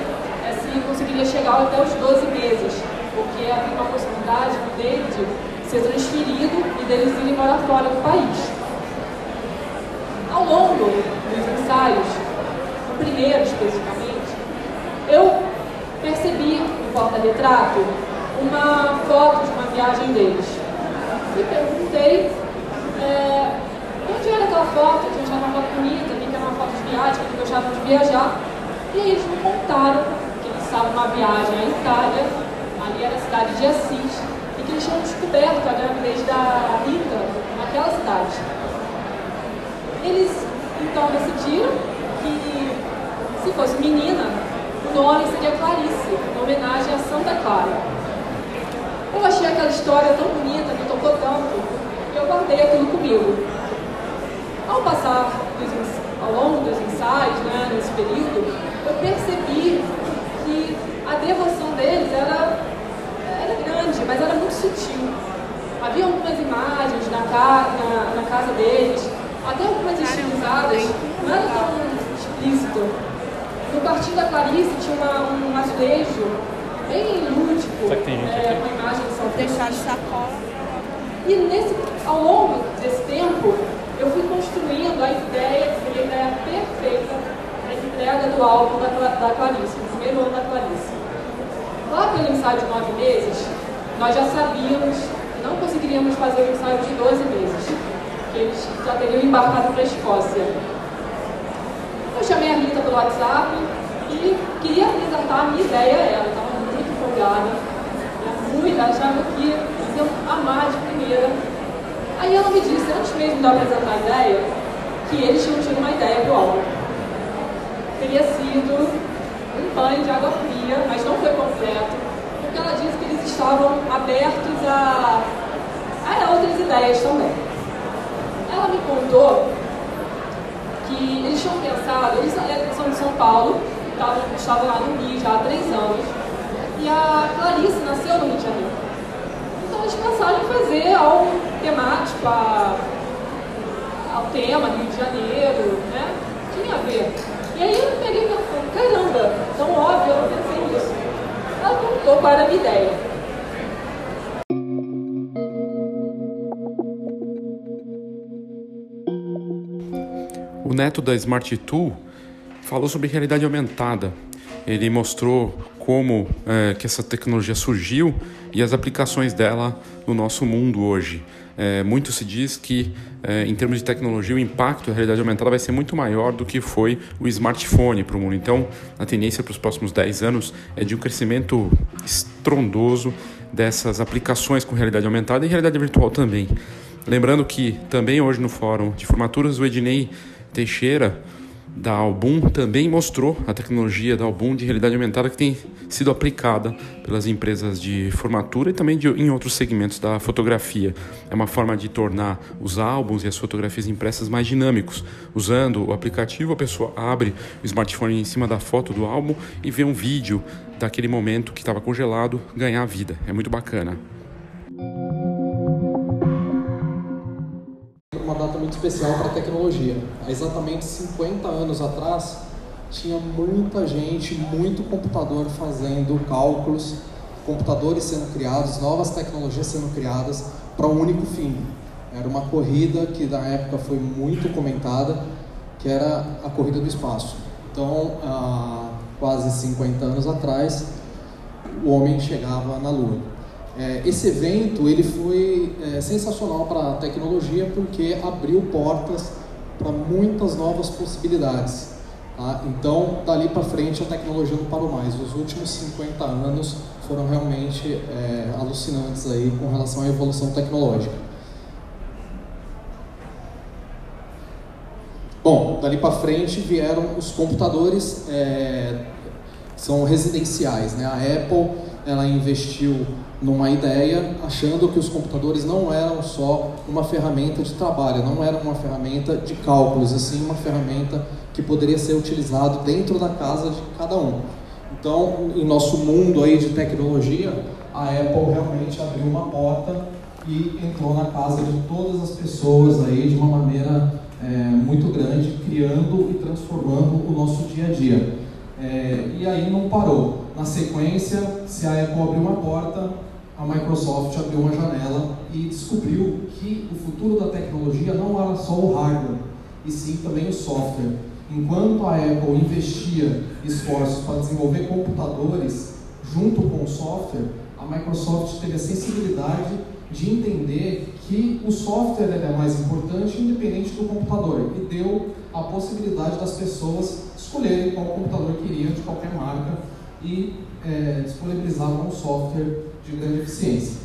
se conseguiria chegar até os 12 meses, porque havia uma possibilidade do David ser transferido e deles irem morar fora do país. Ao longo dos ensaios, no primeiro especificamente, eu percebi no porta-retrato uma foto de uma viagem deles. E perguntei é, onde era aquela foto, que eu uma foto bonita, que era uma foto de viagem, que eles gostavam de viajar. E eles me contaram estava numa viagem à Itália, ali era a cidade de Assis, que eles tinham descoberto a gravidez da Rita naquela cidade. Eles então decidiram que, se fosse menina, o nome seria Clarice, em homenagem a Santa Clara. Eu achei aquela história tão bonita, me tocou tanto, que eu guardei aquilo comigo. Ao passar ao longo dos ensaios, né, nesse período, eu percebi que a devoção deles era grande, mas era muito sutil. Havia algumas imagens na, na, na casa deles, até algumas estilizadas, não era tão explícito. No quartinho da Clarice tinha uma, um azulejo bem lúdico, é, uma imagem de São Deixar de sacola. E nesse, ao longo desse tempo, eu fui construindo a ideia, que seria a ideia perfeita da entrega do álbum da, da Clarice primeiro ano da Clarice. Lá pelo ensaio de nove meses, nós já sabíamos que não conseguiríamos fazer o ensaio de 12 meses, que eles já teriam embarcado para a Escócia. Eu chamei a Rita pelo WhatsApp e queria apresentar a minha ideia a ela, estava muito empolgada, muito, achava que iam amar de primeira. Aí ela me disse, antes mesmo de apresentar a ideia, que eles tinham tido uma ideia do álbum. Teria sido um banho de água fria, mas não foi completo, porque ela disse que estavam abertos a, a outras ideias também. Ela me contou que eles tinham pensado, eles são de São Paulo, estavam, estavam lá no Rio já há três anos, e a Clarice nasceu no Rio de Janeiro. Então eles pensaram em fazer algo temático a, ao tema Rio de Janeiro, né? Tinha a ver. E aí eu peguei e falei, caramba, tão óbvio, eu não pensei nisso. Ela contou qual era a minha ideia. O neto da Smart Tool falou sobre realidade aumentada. Ele mostrou como é, que essa tecnologia surgiu e as aplicações dela no nosso mundo hoje. É, muito se diz que, é, em termos de tecnologia, o impacto da realidade aumentada vai ser muito maior do que foi o smartphone para o mundo. Então, a tendência para os próximos 10 anos é de um crescimento estrondoso dessas aplicações com realidade aumentada e realidade virtual também. Lembrando que também hoje no fórum de formaturas o Ednei Teixeira da Album também mostrou a tecnologia da Album de realidade aumentada que tem sido aplicada pelas empresas de formatura e também de, em outros segmentos da fotografia. É uma forma de tornar os álbuns e as fotografias impressas mais dinâmicos. Usando o aplicativo, a pessoa abre o smartphone em cima da foto do álbum e vê um vídeo daquele momento que estava congelado ganhar vida. É muito bacana. Muito especial para a tecnologia. Há exatamente 50 anos atrás, tinha muita gente, muito computador fazendo cálculos, computadores sendo criados, novas tecnologias sendo criadas para um único fim. Era uma corrida que na época foi muito comentada, que era a corrida do espaço. Então, há quase 50 anos atrás, o homem chegava na Lua. É, esse evento ele foi é, sensacional para a tecnologia porque abriu portas para muitas novas possibilidades. Tá? Então, dali para frente, a tecnologia não parou mais. Os últimos 50 anos foram realmente é, alucinantes aí com relação à evolução tecnológica. Bom, dali para frente vieram os computadores, é, são residenciais. Né? A Apple ela investiu numa ideia, achando que os computadores não eram só uma ferramenta de trabalho, não eram uma ferramenta de cálculos, assim uma ferramenta que poderia ser utilizado dentro da casa de cada um. Então, em nosso mundo aí de tecnologia, a Apple realmente abriu uma porta e entrou na casa de todas as pessoas aí de uma maneira é, muito grande, criando e transformando o nosso dia a dia. É, e aí não parou. Na sequência, se a Apple abriu uma porta, a Microsoft abriu uma janela e descobriu que o futuro da tecnologia não era só o hardware, e sim também o software. Enquanto a Apple investia esforços para desenvolver computadores junto com o software, a Microsoft teve a sensibilidade de entender que o software é mais importante independente do computador e deu a possibilidade das pessoas escolherem qual computador queriam de qualquer marca e é, disponibilizavam um software de grande eficiência.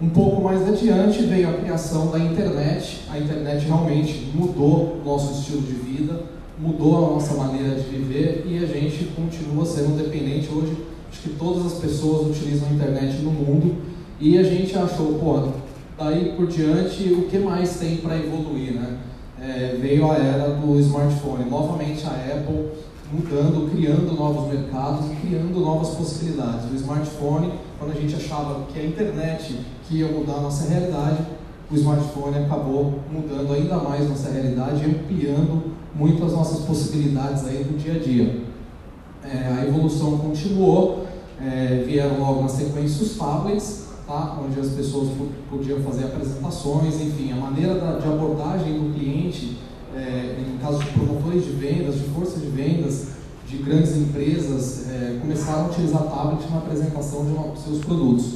Um pouco mais adiante veio a criação da internet. A internet realmente mudou nosso estilo de vida, mudou a nossa maneira de viver e a gente continua sendo dependente hoje. Acho que todas as pessoas utilizam a internet no mundo e a gente achou, pô, daí por diante o que mais tem para evoluir, né? É, veio a era do smartphone. Novamente a Apple mudando, criando novos mercados e criando novas possibilidades. O smartphone, quando a gente achava que a internet que ia mudar a nossa realidade, o smartphone acabou mudando ainda mais nossa realidade ampliando muito as nossas possibilidades aí do dia a dia. É, a evolução continuou, é, vieram logo na sequência os tablets, tá? onde as pessoas podiam fazer apresentações, enfim, a maneira da, de abordagem do cliente é, caso de promotores de vendas, de forças de vendas, de grandes empresas, é, começaram a utilizar tablet na apresentação de, uma, seus produtos.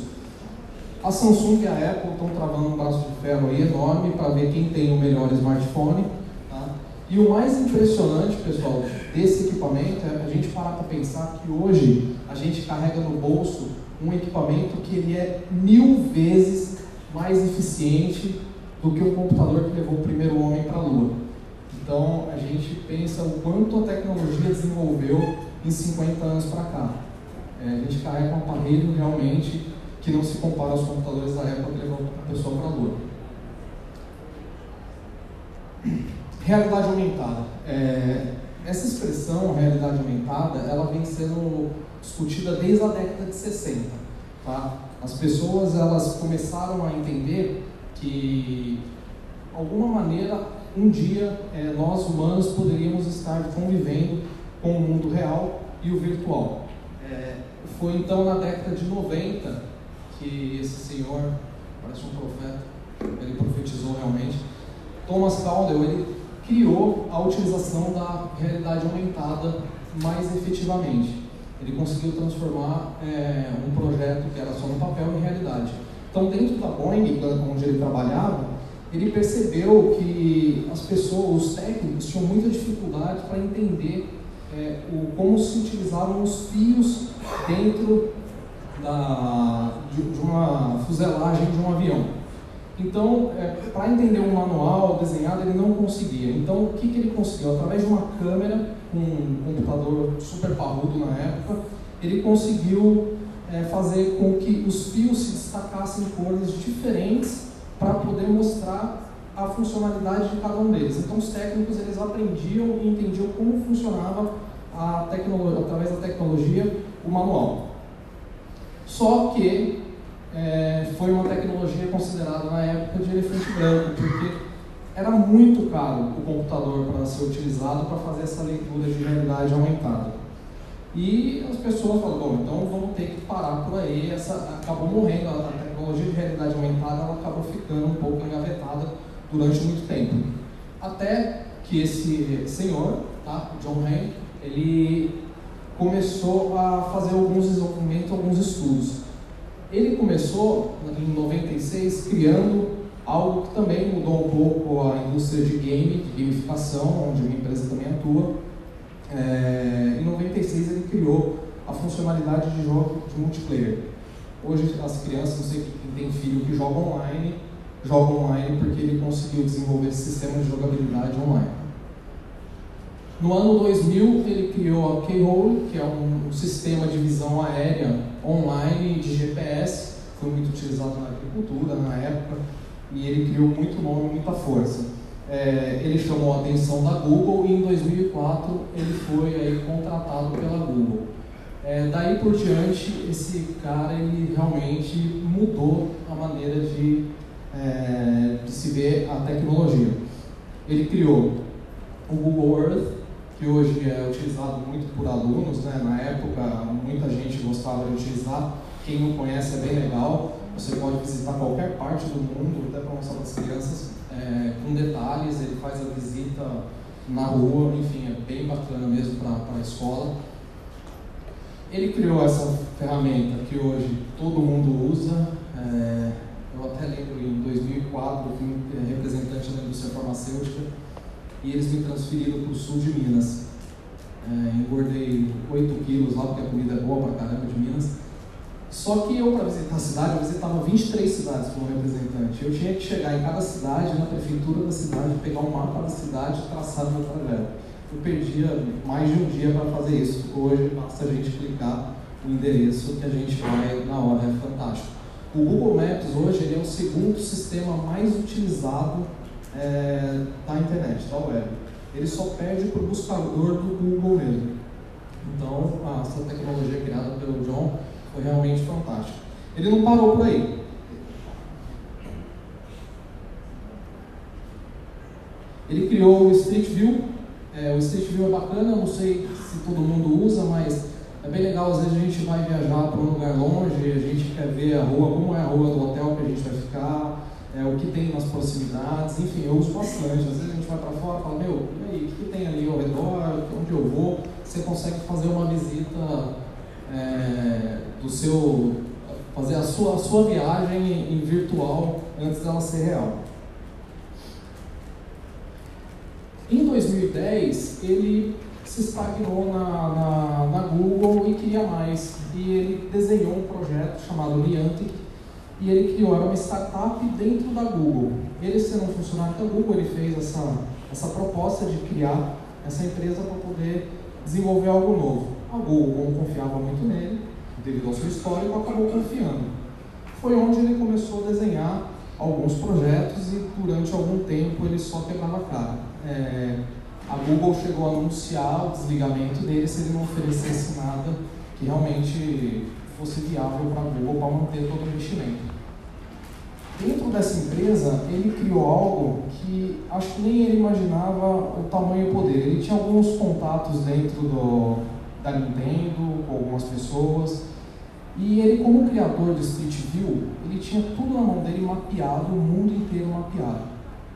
A Samsung e a Apple estão travando um braço de ferro aí enorme para ver quem tem o melhor smartphone. Tá? E o mais impressionante, pessoal, desse equipamento é a gente parar para pensar que hoje a gente carrega no bolso um equipamento que ele é mil vezes mais eficiente do que o computador que levou o primeiro homem para a Lua. Então, a gente pensa o quanto a tecnologia desenvolveu em 50 anos para cá. É, a gente carrega um aparelho realmente que não se compara aos computadores da época que levou a pessoa para a Lua. Realidade aumentada. É, essa expressão, realidade aumentada, ela vem sendo discutida desde a década de 60. Tá? As pessoas elas começaram a entender que, de alguma maneira, um dia é, nós humanos poderíamos estar convivendo com o mundo real e o virtual. É, foi então na década de 90 que esse senhor, parece um profeta, ele profetizou realmente, Thomas Caldwell, ele criou a utilização da realidade aumentada mais efetivamente. Ele conseguiu transformar é, um projeto que era só no papel em realidade. Então, dentro da Boeing, onde ele trabalhava, ele percebeu que as pessoas, os técnicos, tinham muita dificuldade para entender é, o, como se utilizavam os fios dentro da, de, de uma fuselagem de um avião. Então, é, para entender um manual desenhado, ele não conseguia. Então, o que, que ele conseguiu? Através de uma câmera, com um computador super parrudo na época, ele conseguiu é, fazer com que os fios se destacassem em cores diferentes para poder mostrar a funcionalidade de cada um deles. Então os técnicos eles aprendiam e entendiam como funcionava a tecnologia, através da tecnologia o manual. Só que é, foi uma tecnologia considerada na época de elefante branco, porque era muito caro o computador para ser utilizado para fazer essa leitura de realidade aumentada. E as pessoas falaram, bom, então vamos ter que parar por aí, essa acabou morrendo a tecnologia de realidade aumentada ela acabou ficando um pouco engavetada durante muito tempo. Até que esse senhor, tá, John Hay, ele começou a fazer alguns desenvolvimentos, alguns estudos. Ele começou em 96 criando algo que também mudou um pouco a indústria de game, de gamificação, onde a minha empresa também atua. É, em 96 ele criou a funcionalidade de jogo de multiplayer. Hoje as crianças, não sei quem tem filho que joga online, joga online porque ele conseguiu desenvolver esse sistema de jogabilidade online. No ano 2000, ele criou a K-Hole, que é um sistema de visão aérea online de GPS, foi muito utilizado na agricultura na época, e ele criou muito nome, muita força. É, ele chamou a atenção da Google e em 2004 ele foi aí contratado pela Google. É, daí por diante, esse cara ele realmente mudou a maneira de, é, de se ver a tecnologia. Ele criou o Google Earth, que hoje é utilizado muito por alunos, né? na época muita gente gostava de utilizar, quem não conhece é bem legal, você pode visitar qualquer parte do mundo, até para mostrar para as crianças, é, com detalhes, ele faz a visita na rua, enfim, é bem bacana mesmo para a escola. Ele criou essa ferramenta que hoje todo mundo usa, é, eu até lembro em 2004, eu fui representante da indústria farmacêutica, e eles me transferiram para o sul de Minas. É, engordei 8 quilos lá, porque a comida é boa pra caramba de Minas. Só que eu, para visitar a cidade, eu visitava 23 cidades como representante. Eu tinha que chegar em cada cidade, na prefeitura da cidade, pegar um mapa da cidade e traçar meu trajeto. Eu perdia mais de um dia para fazer isso. Hoje basta a gente clicar o endereço que a gente vai na hora, é fantástico. O Google Maps hoje ele é o segundo sistema mais utilizado é, da internet, da web. Ele só perde para o buscador do Google mesmo. Então, essa tecnologia criada pelo John foi realmente fantástica. Ele não parou por aí. Ele criou o Street View. É, o Street View é bacana, não sei se todo mundo usa, mas é bem legal. Às vezes a gente vai viajar para um lugar longe, a gente quer ver a rua, como é a rua do hotel que a gente vai ficar, é, o que tem nas proximidades, enfim, eu uso bastante. Às vezes a gente vai para fora e fala, meu, e aí, o que tem ali ao redor, onde eu vou? Você consegue fazer uma visita é, do seu. fazer a sua, a sua viagem em, virtual antes dela ser real. Em 2010, ele se estagnou na, na, na, Google e queria mais. E ele desenhou um projeto chamado Niantic, e ele criou, era uma startup dentro da Google. Ele sendo um funcionário da Google, ele fez essa, essa proposta de criar essa empresa para poder desenvolver algo novo. A Google, como confiava muito nele, devido ao seu histórico, acabou confiando. Foi onde ele começou a desenhar alguns projetos e durante algum tempo ele só quebrava cara. É, a Google chegou a anunciar o desligamento dele se ele não oferecesse nada que realmente fosse viável para a Google para manter todo o investimento. Dentro dessa empresa, ele criou algo que acho que nem ele imaginava o tamanho e o poder. Ele tinha alguns contatos dentro do, da Nintendo, com algumas pessoas, e ele, como criador de Street View, ele tinha tudo na mão dele mapeado, o mundo inteiro mapeado.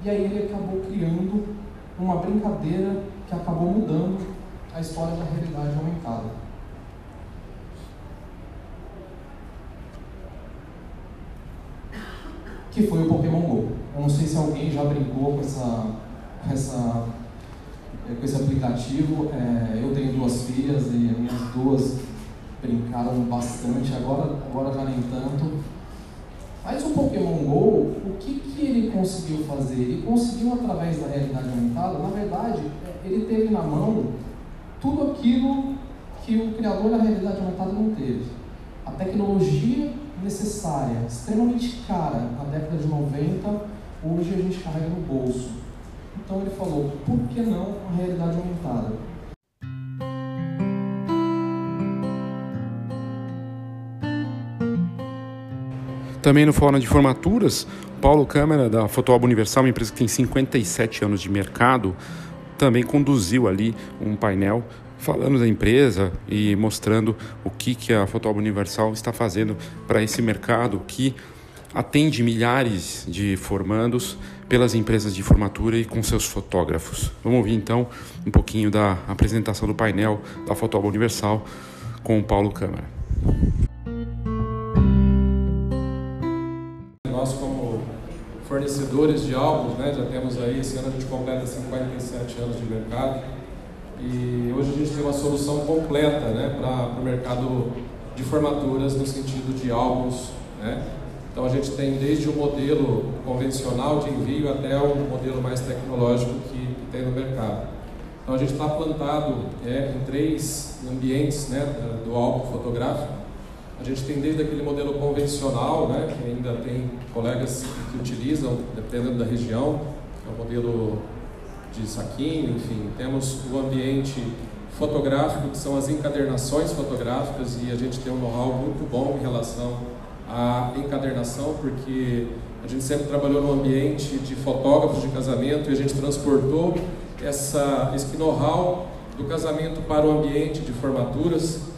E aí ele acabou criando uma brincadeira que acabou mudando a história da realidade aumentada. que foi o Pokémon GO. Eu não sei se alguém já brincou com, essa, essa, com esse aplicativo. É, eu tenho duas filhas e as minhas duas brincaram bastante, agora, agora já nem tanto. Mas o Pokémon GO, o que, que ele conseguiu fazer? Ele conseguiu, através da realidade aumentada, na verdade, ele teve na mão tudo aquilo que o criador da realidade aumentada não teve. A tecnologia necessária, extremamente cara na década de 90, hoje a gente carrega no bolso. Então ele falou, por que não a realidade aumentada? Também no Fórum de Formaturas, Paulo Câmara, da Fotoalba Universal, uma empresa que tem 57 anos de mercado, também conduziu ali um painel falando da empresa e mostrando o que, que a Fotoalba Universal está fazendo para esse mercado que atende milhares de formandos pelas empresas de formatura e com seus fotógrafos. Vamos ouvir então um pouquinho da apresentação do painel da Fotoba Universal com o Paulo Câmara. Fornecedores de álbuns, né, já temos aí, esse ano a gente completa 57 anos de mercado. E hoje a gente tem uma solução completa né, para o mercado de formaturas no sentido de álbuns, né, então a gente tem desde o modelo convencional de envio até o modelo mais tecnológico que tem no mercado. Então a gente está plantado é, em três ambientes né, do álbum fotográfico. A gente tem desde aquele modelo convencional, né, que ainda tem colegas que utilizam, dependendo da região, é o modelo de saquinho, enfim. Temos o ambiente fotográfico, que são as encadernações fotográficas, e a gente tem um know-how muito bom em relação a encadernação, porque a gente sempre trabalhou no ambiente de fotógrafos de casamento e a gente transportou essa, esse know-how do casamento para o ambiente de formaturas.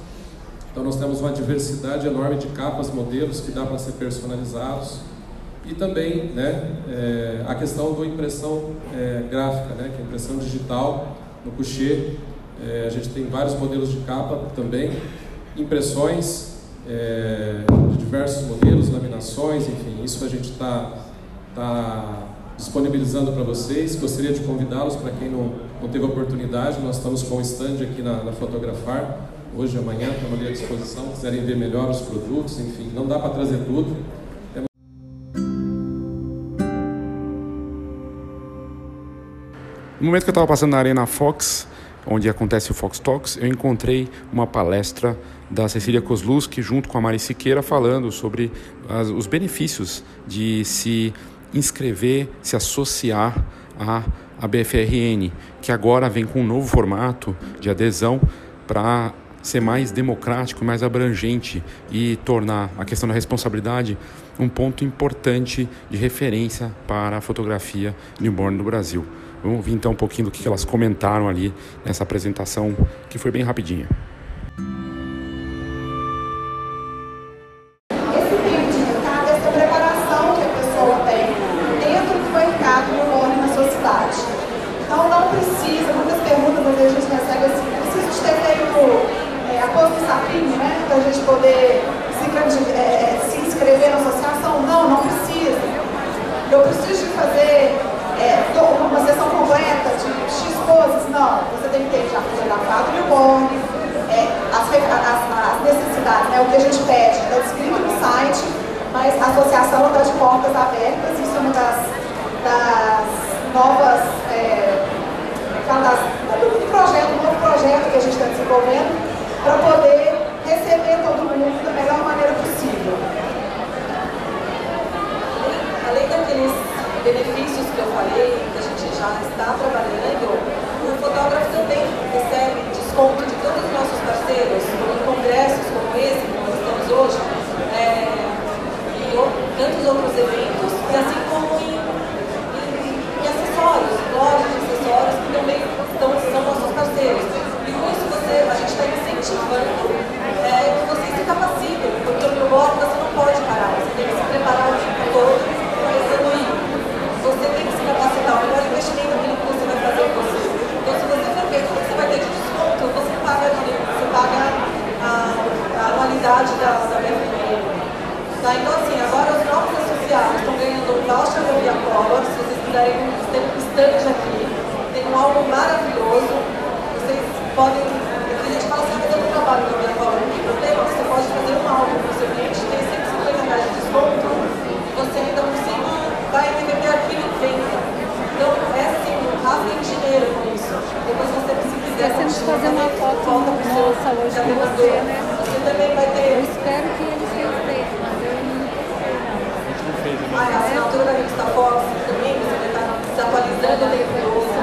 Então nós temos uma diversidade enorme de capas, modelos que dá para ser personalizados. E também né, é, a questão da impressão é, gráfica, né, que é impressão digital no coucher. É, a gente tem vários modelos de capa também, impressões de diversos modelos, laminações, enfim, isso a gente está tá disponibilizando para vocês. Gostaria de convidá-los, para quem não, não teve oportunidade, nós estamos com o stand aqui na, na Fotografar, hoje e amanhã, estamos ali à disposição, quiserem ver melhor os produtos, enfim, não dá para trazer tudo. No momento que eu estava passando na Arena Fox, onde acontece o Fox Talks, eu encontrei uma palestra da Cecília Kozlowski junto com a Mari Siqueira falando sobre as, os benefícios de se inscrever, se associar à, à BFRN, que agora vem com um novo formato de adesão para ser mais democrático, mais abrangente e tornar a questão da responsabilidade um ponto importante de referência para a fotografia newborn no Brasil. Vamos ouvir então um pouquinho do que elas comentaram ali nessa apresentação, que foi bem rapidinha. a assinatura da Revista Fox, também você vai estar se atualizando dentro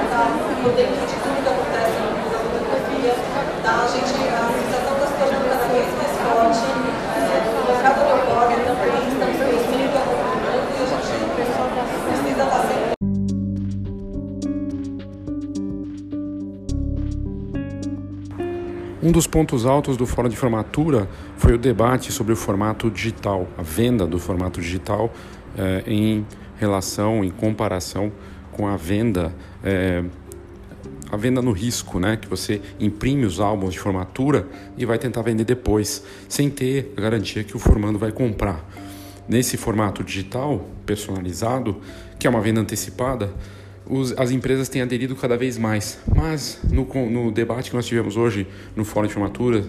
está no tempo de tudo que acontece no mundo da fotografia, tá? A gente, a associação está se tornando cada vez mais forte, né? é, o mercado do blog também, estamos crescendo, acompanhando, e a gente precisa estar sempre Um dos pontos altos do Fórum de Formatura foi o debate sobre o formato digital, a venda do formato digital eh, em relação, em comparação com a venda eh, a venda no risco, né? Que você imprime os álbuns de formatura e vai tentar vender depois, sem ter a garantia que o formando vai comprar. Nesse formato digital, personalizado, que é uma venda antecipada, as empresas têm aderido cada vez mais. Mas no, no debate que nós tivemos hoje no Fórum de Formatura,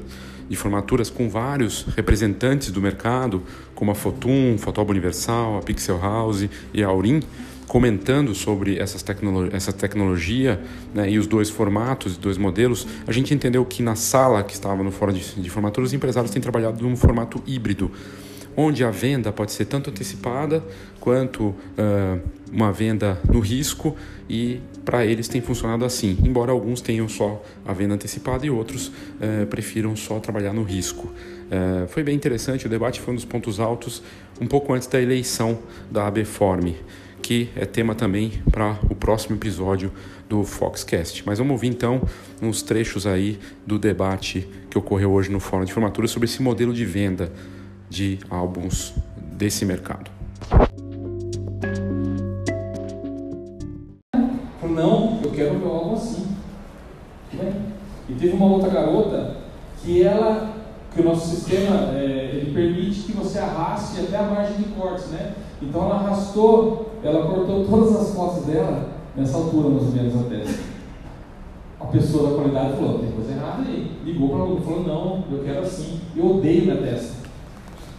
de formaturas com vários representantes do mercado, como a Fotum, Fotoba Universal, a Pixel House e a Aurim, comentando sobre essas tecnolo essa tecnologia né, e os dois formatos, dois modelos, a gente entendeu que na sala que estava no fórum de, de formatura, os empresários têm trabalhado num formato híbrido, onde a venda pode ser tanto antecipada quanto uh, uma venda no risco e para eles tem funcionado assim, embora alguns tenham só a venda antecipada e outros uh, prefiram só trabalhar no risco. Uh, foi bem interessante, o debate foi um dos pontos altos um pouco antes da eleição da ABForm que é tema também para o próximo episódio do Foxcast. Mas vamos ouvir então uns trechos aí do debate que ocorreu hoje no Fórum de Formatura sobre esse modelo de venda de álbuns desse mercado. Não, eu quero meu álbum assim. E teve uma outra garota que ela, que o nosso sistema é, ele permite que você arraste até a margem de cortes, né? Então ela arrastou, ela cortou todas as fotos dela nessa altura mais ou menos a testa. A pessoa da qualidade falou, tem coisa errada aí. Ligou para ela e falou, não, eu quero assim, eu odeio minha testa.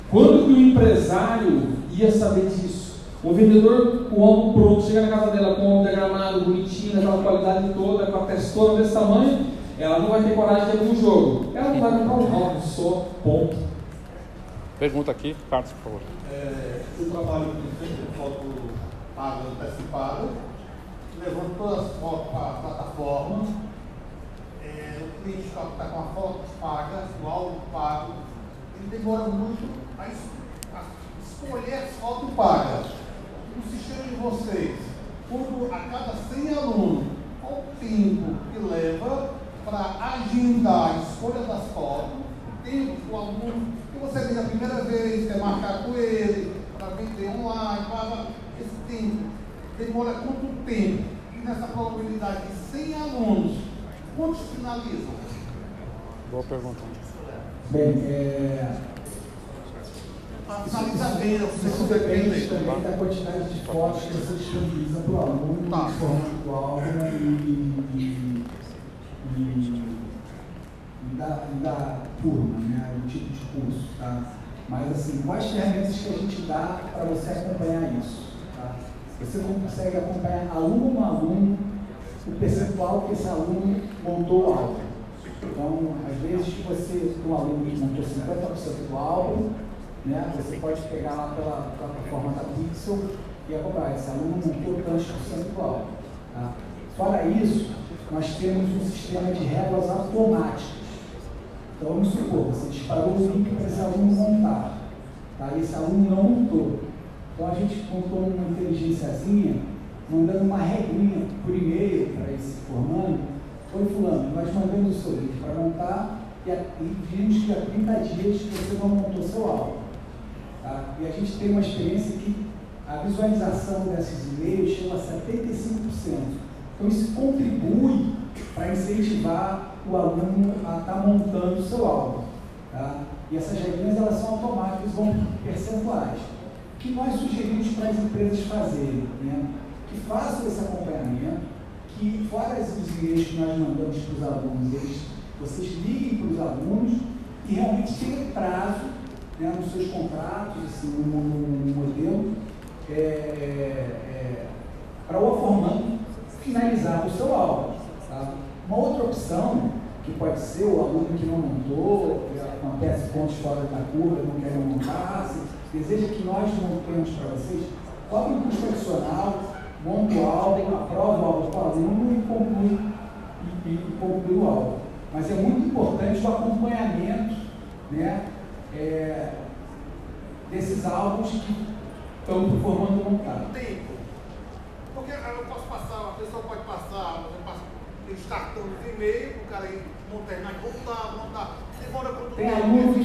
Quando que o empresário ia saber disso? O vendedor, o homem pronto, chega na casa dela com o homem diagramado, bonitinho, naquela qualidade toda, com a testona desse tamanho, ela não vai ter coragem de abrir um jogo. Ela não vai comprar um álbum só, ponto. Pergunta aqui, Carlos, por favor. É, eu trabalho com sempre foto paga antecipada, levando todas as fotos para a plataforma. É, o cliente está com a foto paga, o álbum pago, ele demora muito a, a escolher as fotos pagas. No sistema de vocês, quando a cada 100 alunos, qual o tempo que leva para agendar a escolha das fotos, tempo que o aluno você vem a primeira vez, quer marcar com ele, para vender online, para esse tempo. Demora quanto tempo? E nessa probabilidade de 100 alunos, quantos finalizam? Boa pergunta. Bem, é... Bem, isso depende também da quantidade de fotos que você disponibiliza para o aluno, tá. formato do álbum e, e, e da, da turma, né, do tipo de curso, tá? Mas assim, quais ferramentas que a gente dá para você acompanhar isso? Tá? Você consegue acompanhar aluno a aluno o percentual que esse aluno montou o álbum. Então, às vezes você, um aluno que montou 50% do álbum, né, você pode pegar lá pela plataforma da Pixel e acompanhar. Esse aluno montou tantos por cento álbum. Tá? Fora isso, nós temos um sistema de regras automáticas então, vamos supor, você disparou o link para esse aluno montar. Tá? Esse aluno não montou. Então, a gente montou uma inteligênciazinha, mandando uma regrinha por e-mail para esse formando. Oi, fulano, nós mandamos o seu link para montar e, vimos que há 30 dias você não montou seu álbum. Tá? E a gente tem uma experiência que a visualização desses e-mails chega a 75%. Então, isso contribui para incentivar o aluno a estar tá montando o seu álbum. Tá? E essas regrinhas elas são automáticas, vão percentuais. O que nós sugerimos para as empresas fazerem? Né? Que façam esse acompanhamento, que fora esses e-mails que nós mandamos para os alunos, eles, vocês liguem para os alunos e realmente tenham prazo né, nos seus contratos, assim, no, no, modelo, é, é, para o formando finalizar o seu álbum. Tá? Uma outra opção, que pode ser o aluno que não montou, que acontece pontos fora da curva, não quer montar, se deseja que nós montemos para vocês, cobre um custo adicional, monta o álbum, aprova o álbum para o e conclui, e, o álbum. Mas é muito importante o acompanhamento né, é, desses álbuns que estão formando montado. Tempo. Porque eu posso passar, a pessoa pode passar, aqueles cartões de e-mail, o cara ir montar, mas voltar, montar. Demora quanto Tem aluno que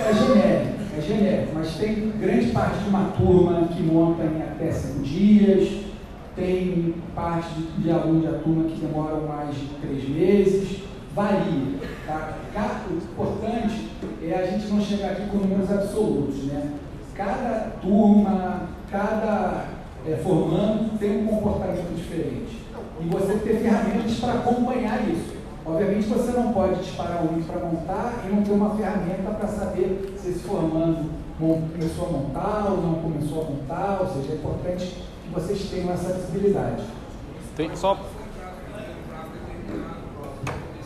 é genérico, é genérico, mas tem grande parte de uma turma que monta em até cinco dias, tem parte de, de aluno da turma que demoram mais de três meses, varia. Tá? O importante é a gente não chegar aqui com números absolutos. Né? Cada turma, cada é, formando tem um comportamento diferente. E você ter ferramentas para acompanhar isso. Obviamente você não pode disparar um livro para montar e não ter uma ferramenta para saber se esse formando começou a montar ou não começou a montar, ou seja, é importante que vocês tenham essa visibilidade. Tem só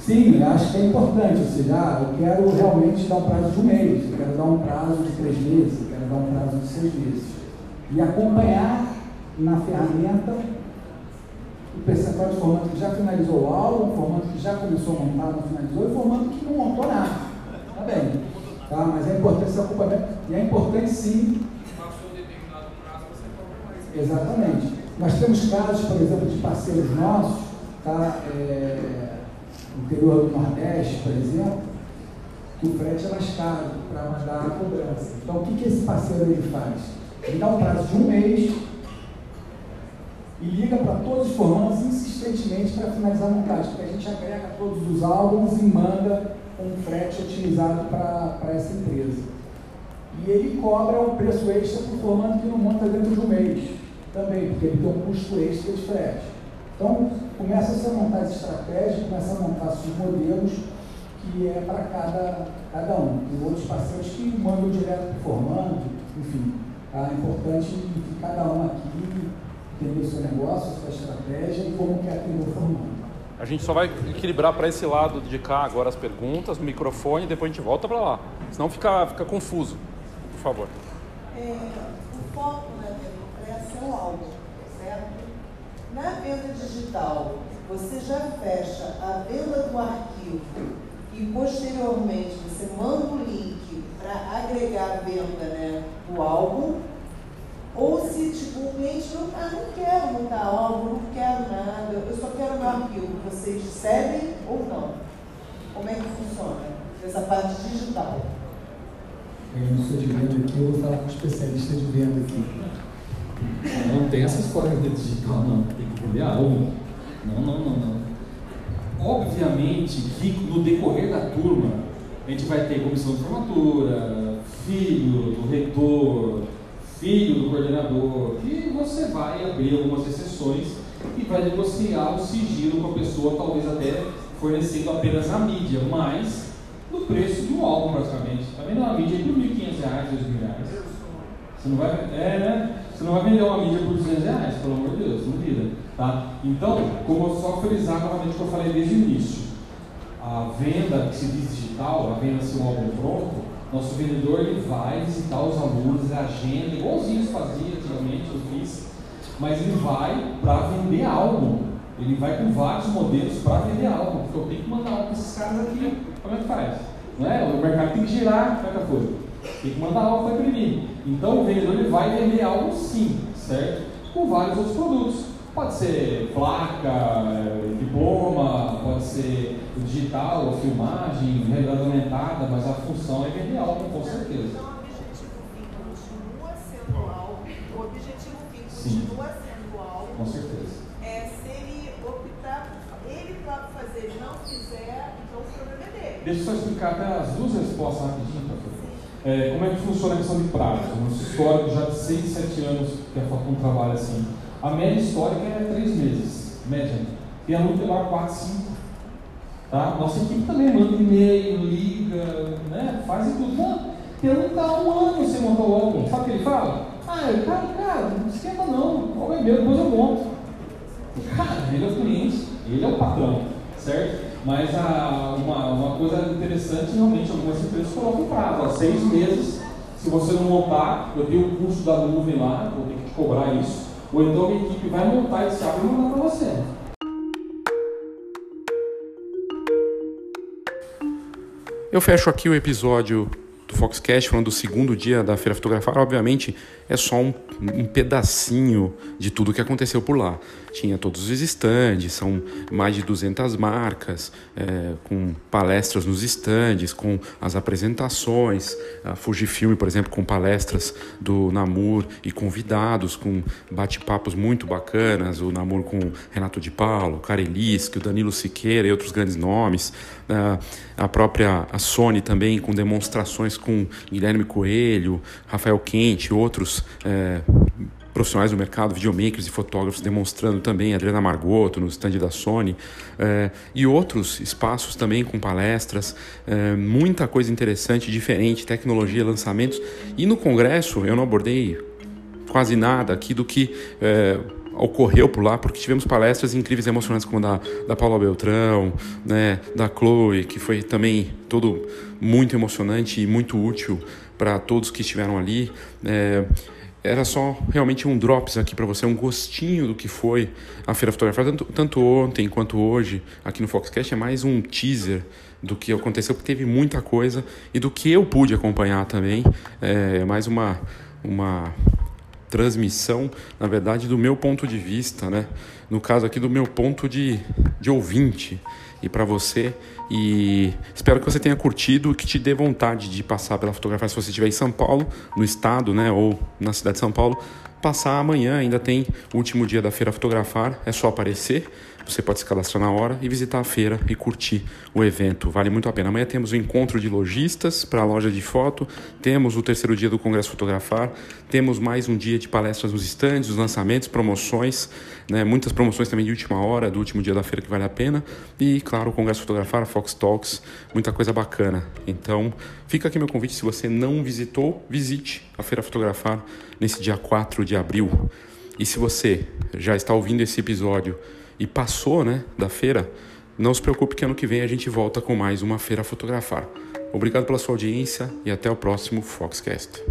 Sim, acho que é importante, ou seja, ah, eu quero realmente dar um prazo de um mês, eu quero dar um prazo de três meses, eu quero dar um prazo de seis meses. E acompanhar na ferramenta o percentual de formando que já finalizou o aula, o formando que já começou a montar, não finalizou, e o formando que não montou nada. Tá bem. Tá? Mas é importante esse acompanhamento. E é importante sim. Exatamente. Nós temos casos, por exemplo, de parceiros nossos, tá? É, interior do Nordeste, por exemplo, que o frete é mais caro para mandar a cobrança. Então, o que, que esse parceiro ele faz? Ele dá um prazo de um mês e liga para todos os formandos insistentemente para finalizar a montagem, porque a gente agrega todos os álbuns e manda um frete otimizado para essa empresa. E ele cobra um preço extra para o formando que não monta dentro de um mês também, porque ele tem um custo extra de frete. Então, começa a montar as estratégias, começa a montar os modelos que é para cada, cada um. Tem outros parceiros que mandam direto para o formando, enfim. Tá? É importante que cada um aqui entender o seu negócio, a sua estratégia e como quer atender o formando. A gente só vai equilibrar para esse lado de cá agora as perguntas, no microfone, e depois a gente volta para lá. Senão fica, fica confuso. Por favor. É, o foco democracia é o certo? Na venda digital, você já fecha a venda do arquivo e posteriormente você manda o link para agregar a venda né, do álbum ou se tipo, o cliente não, ah, não quero montar álbum, não quero nada, eu só quero meu arquivo. Vocês recebem ou não? Como é que funciona essa parte digital? Eu não sou de venda aqui, eu vou falar com o especialista de venda aqui. Não tem essas formas de digital, não. Tem vender álbum. Não, não, não, não. Obviamente que no decorrer da turma, a gente vai ter comissão de formatura, filho do reitor, filho do coordenador, que você vai abrir algumas exceções e vai negociar o sigilo com a pessoa, talvez até fornecendo apenas a mídia, mas no preço de um álbum praticamente. Está vendo uma mídia por R$ 1.500, R$ 2.000? Você não vai, é, né? Você não vai vender uma mídia por 200 reais, pelo amor de Deus, não vira. Tá? Então, como eu só frisar novamente o que eu falei desde o início, a venda que se diz digital, a venda ser um álbum pronto, nosso vendedor ele vai visitar os alunos, agenda, igualzinho se fazia antigamente, eu fiz, mas ele vai para vender algo. Ele vai com vários modelos para vender algo, porque eu tenho que mandar algo para esses caras aqui. Como é que faz? Não é? O mercado tem que girar, como é que coisa? Tem que mandar algo para imprimir. Então o vendedor ele vai vender algo sim, certo? Com vários outros produtos. Pode ser placa, eh, diploma, pode ser digital, filmagem, realidade aumentada, mas a função é algo, com certeza. Então, o objetivo continua sendo algo, o objetivo continua sendo algo. Com certeza. É, se ele optar, ele próprio fazer, ele não fizer, então o problema é dele. Deixa eu só explicar até as duas respostas rapidinho, professor. É, como é que funciona a questão de prazo? Nosso histórico já de 6, 7 anos que a Facom trabalha assim. A média histórica é 3 meses, média. Tem aluno que demora 4, 5. Tá? Nossa equipe também manda e-mail, liga, né? faz tudo. Não, tem aluno que está um ano sem montar o álbum. Sabe o que ele fala? Ah, eu, cara, cara, não esquenta não, álbum é meu, depois eu monto. Cara, ele é o cliente, ele é o patrão, certo? Mas a, uma, uma coisa interessante, realmente, algumas empresas colocam prazo, seis meses, se você não montar, eu tenho o custo da nuvem lá, vou ter que cobrar isso, ou então a equipe vai montar esse álbum e mandar para você. Eu fecho aqui o episódio do Foxcast falando do segundo dia da Feira Fotografar. Obviamente, é só um, um pedacinho de tudo que aconteceu por lá. Tinha todos os estandes, são mais de 200 marcas, é, com palestras nos estandes, com as apresentações, a Fujifilm, por exemplo, com palestras do Namur e convidados, com bate-papos muito bacanas, o Namur com Renato de Paulo, Karelisky, o Danilo Siqueira e outros grandes nomes, a própria a Sony também com demonstrações com Guilherme Coelho, Rafael Quente, outros é, profissionais do mercado, videomakers e fotógrafos demonstrando também, Adriana Margotto no stand da Sony, é, e outros espaços também com palestras, é, muita coisa interessante, diferente, tecnologia, lançamentos. E no congresso eu não abordei quase nada aqui do que é, ocorreu por lá, porque tivemos palestras incríveis e emocionantes como da, da Paula Beltrão, né, da Chloe, que foi também todo muito emocionante e muito útil para todos que estiveram ali. É, era só realmente um drops aqui para você, um gostinho do que foi a Feira Fotográfica, tanto, tanto ontem quanto hoje aqui no Foxcast, é mais um teaser do que aconteceu, porque teve muita coisa e do que eu pude acompanhar também, é mais uma, uma transmissão, na verdade, do meu ponto de vista, né? No caso aqui, do meu ponto de, de ouvinte e para você. E espero que você tenha curtido que te dê vontade de passar pela fotografia se você estiver em São Paulo, no estado, né, ou na cidade de São Paulo, passar amanhã, ainda tem o último dia da feira fotografar, é só aparecer. Você pode se cadastrar na hora e visitar a feira e curtir o evento. Vale muito a pena. Amanhã temos o encontro de lojistas para a loja de foto, temos o terceiro dia do Congresso Fotografar, temos mais um dia de palestras nos estandes, os lançamentos, promoções, né? muitas promoções também de última hora, do último dia da feira que vale a pena. E, claro, o Congresso Fotografar, Fox Talks, muita coisa bacana. Então, fica aqui meu convite. Se você não visitou, visite a Feira Fotografar nesse dia 4 de abril. E se você já está ouvindo esse episódio e passou né, da feira, não se preocupe que ano que vem a gente volta com mais uma Feira Fotografar. Obrigado pela sua audiência e até o próximo Foxcast.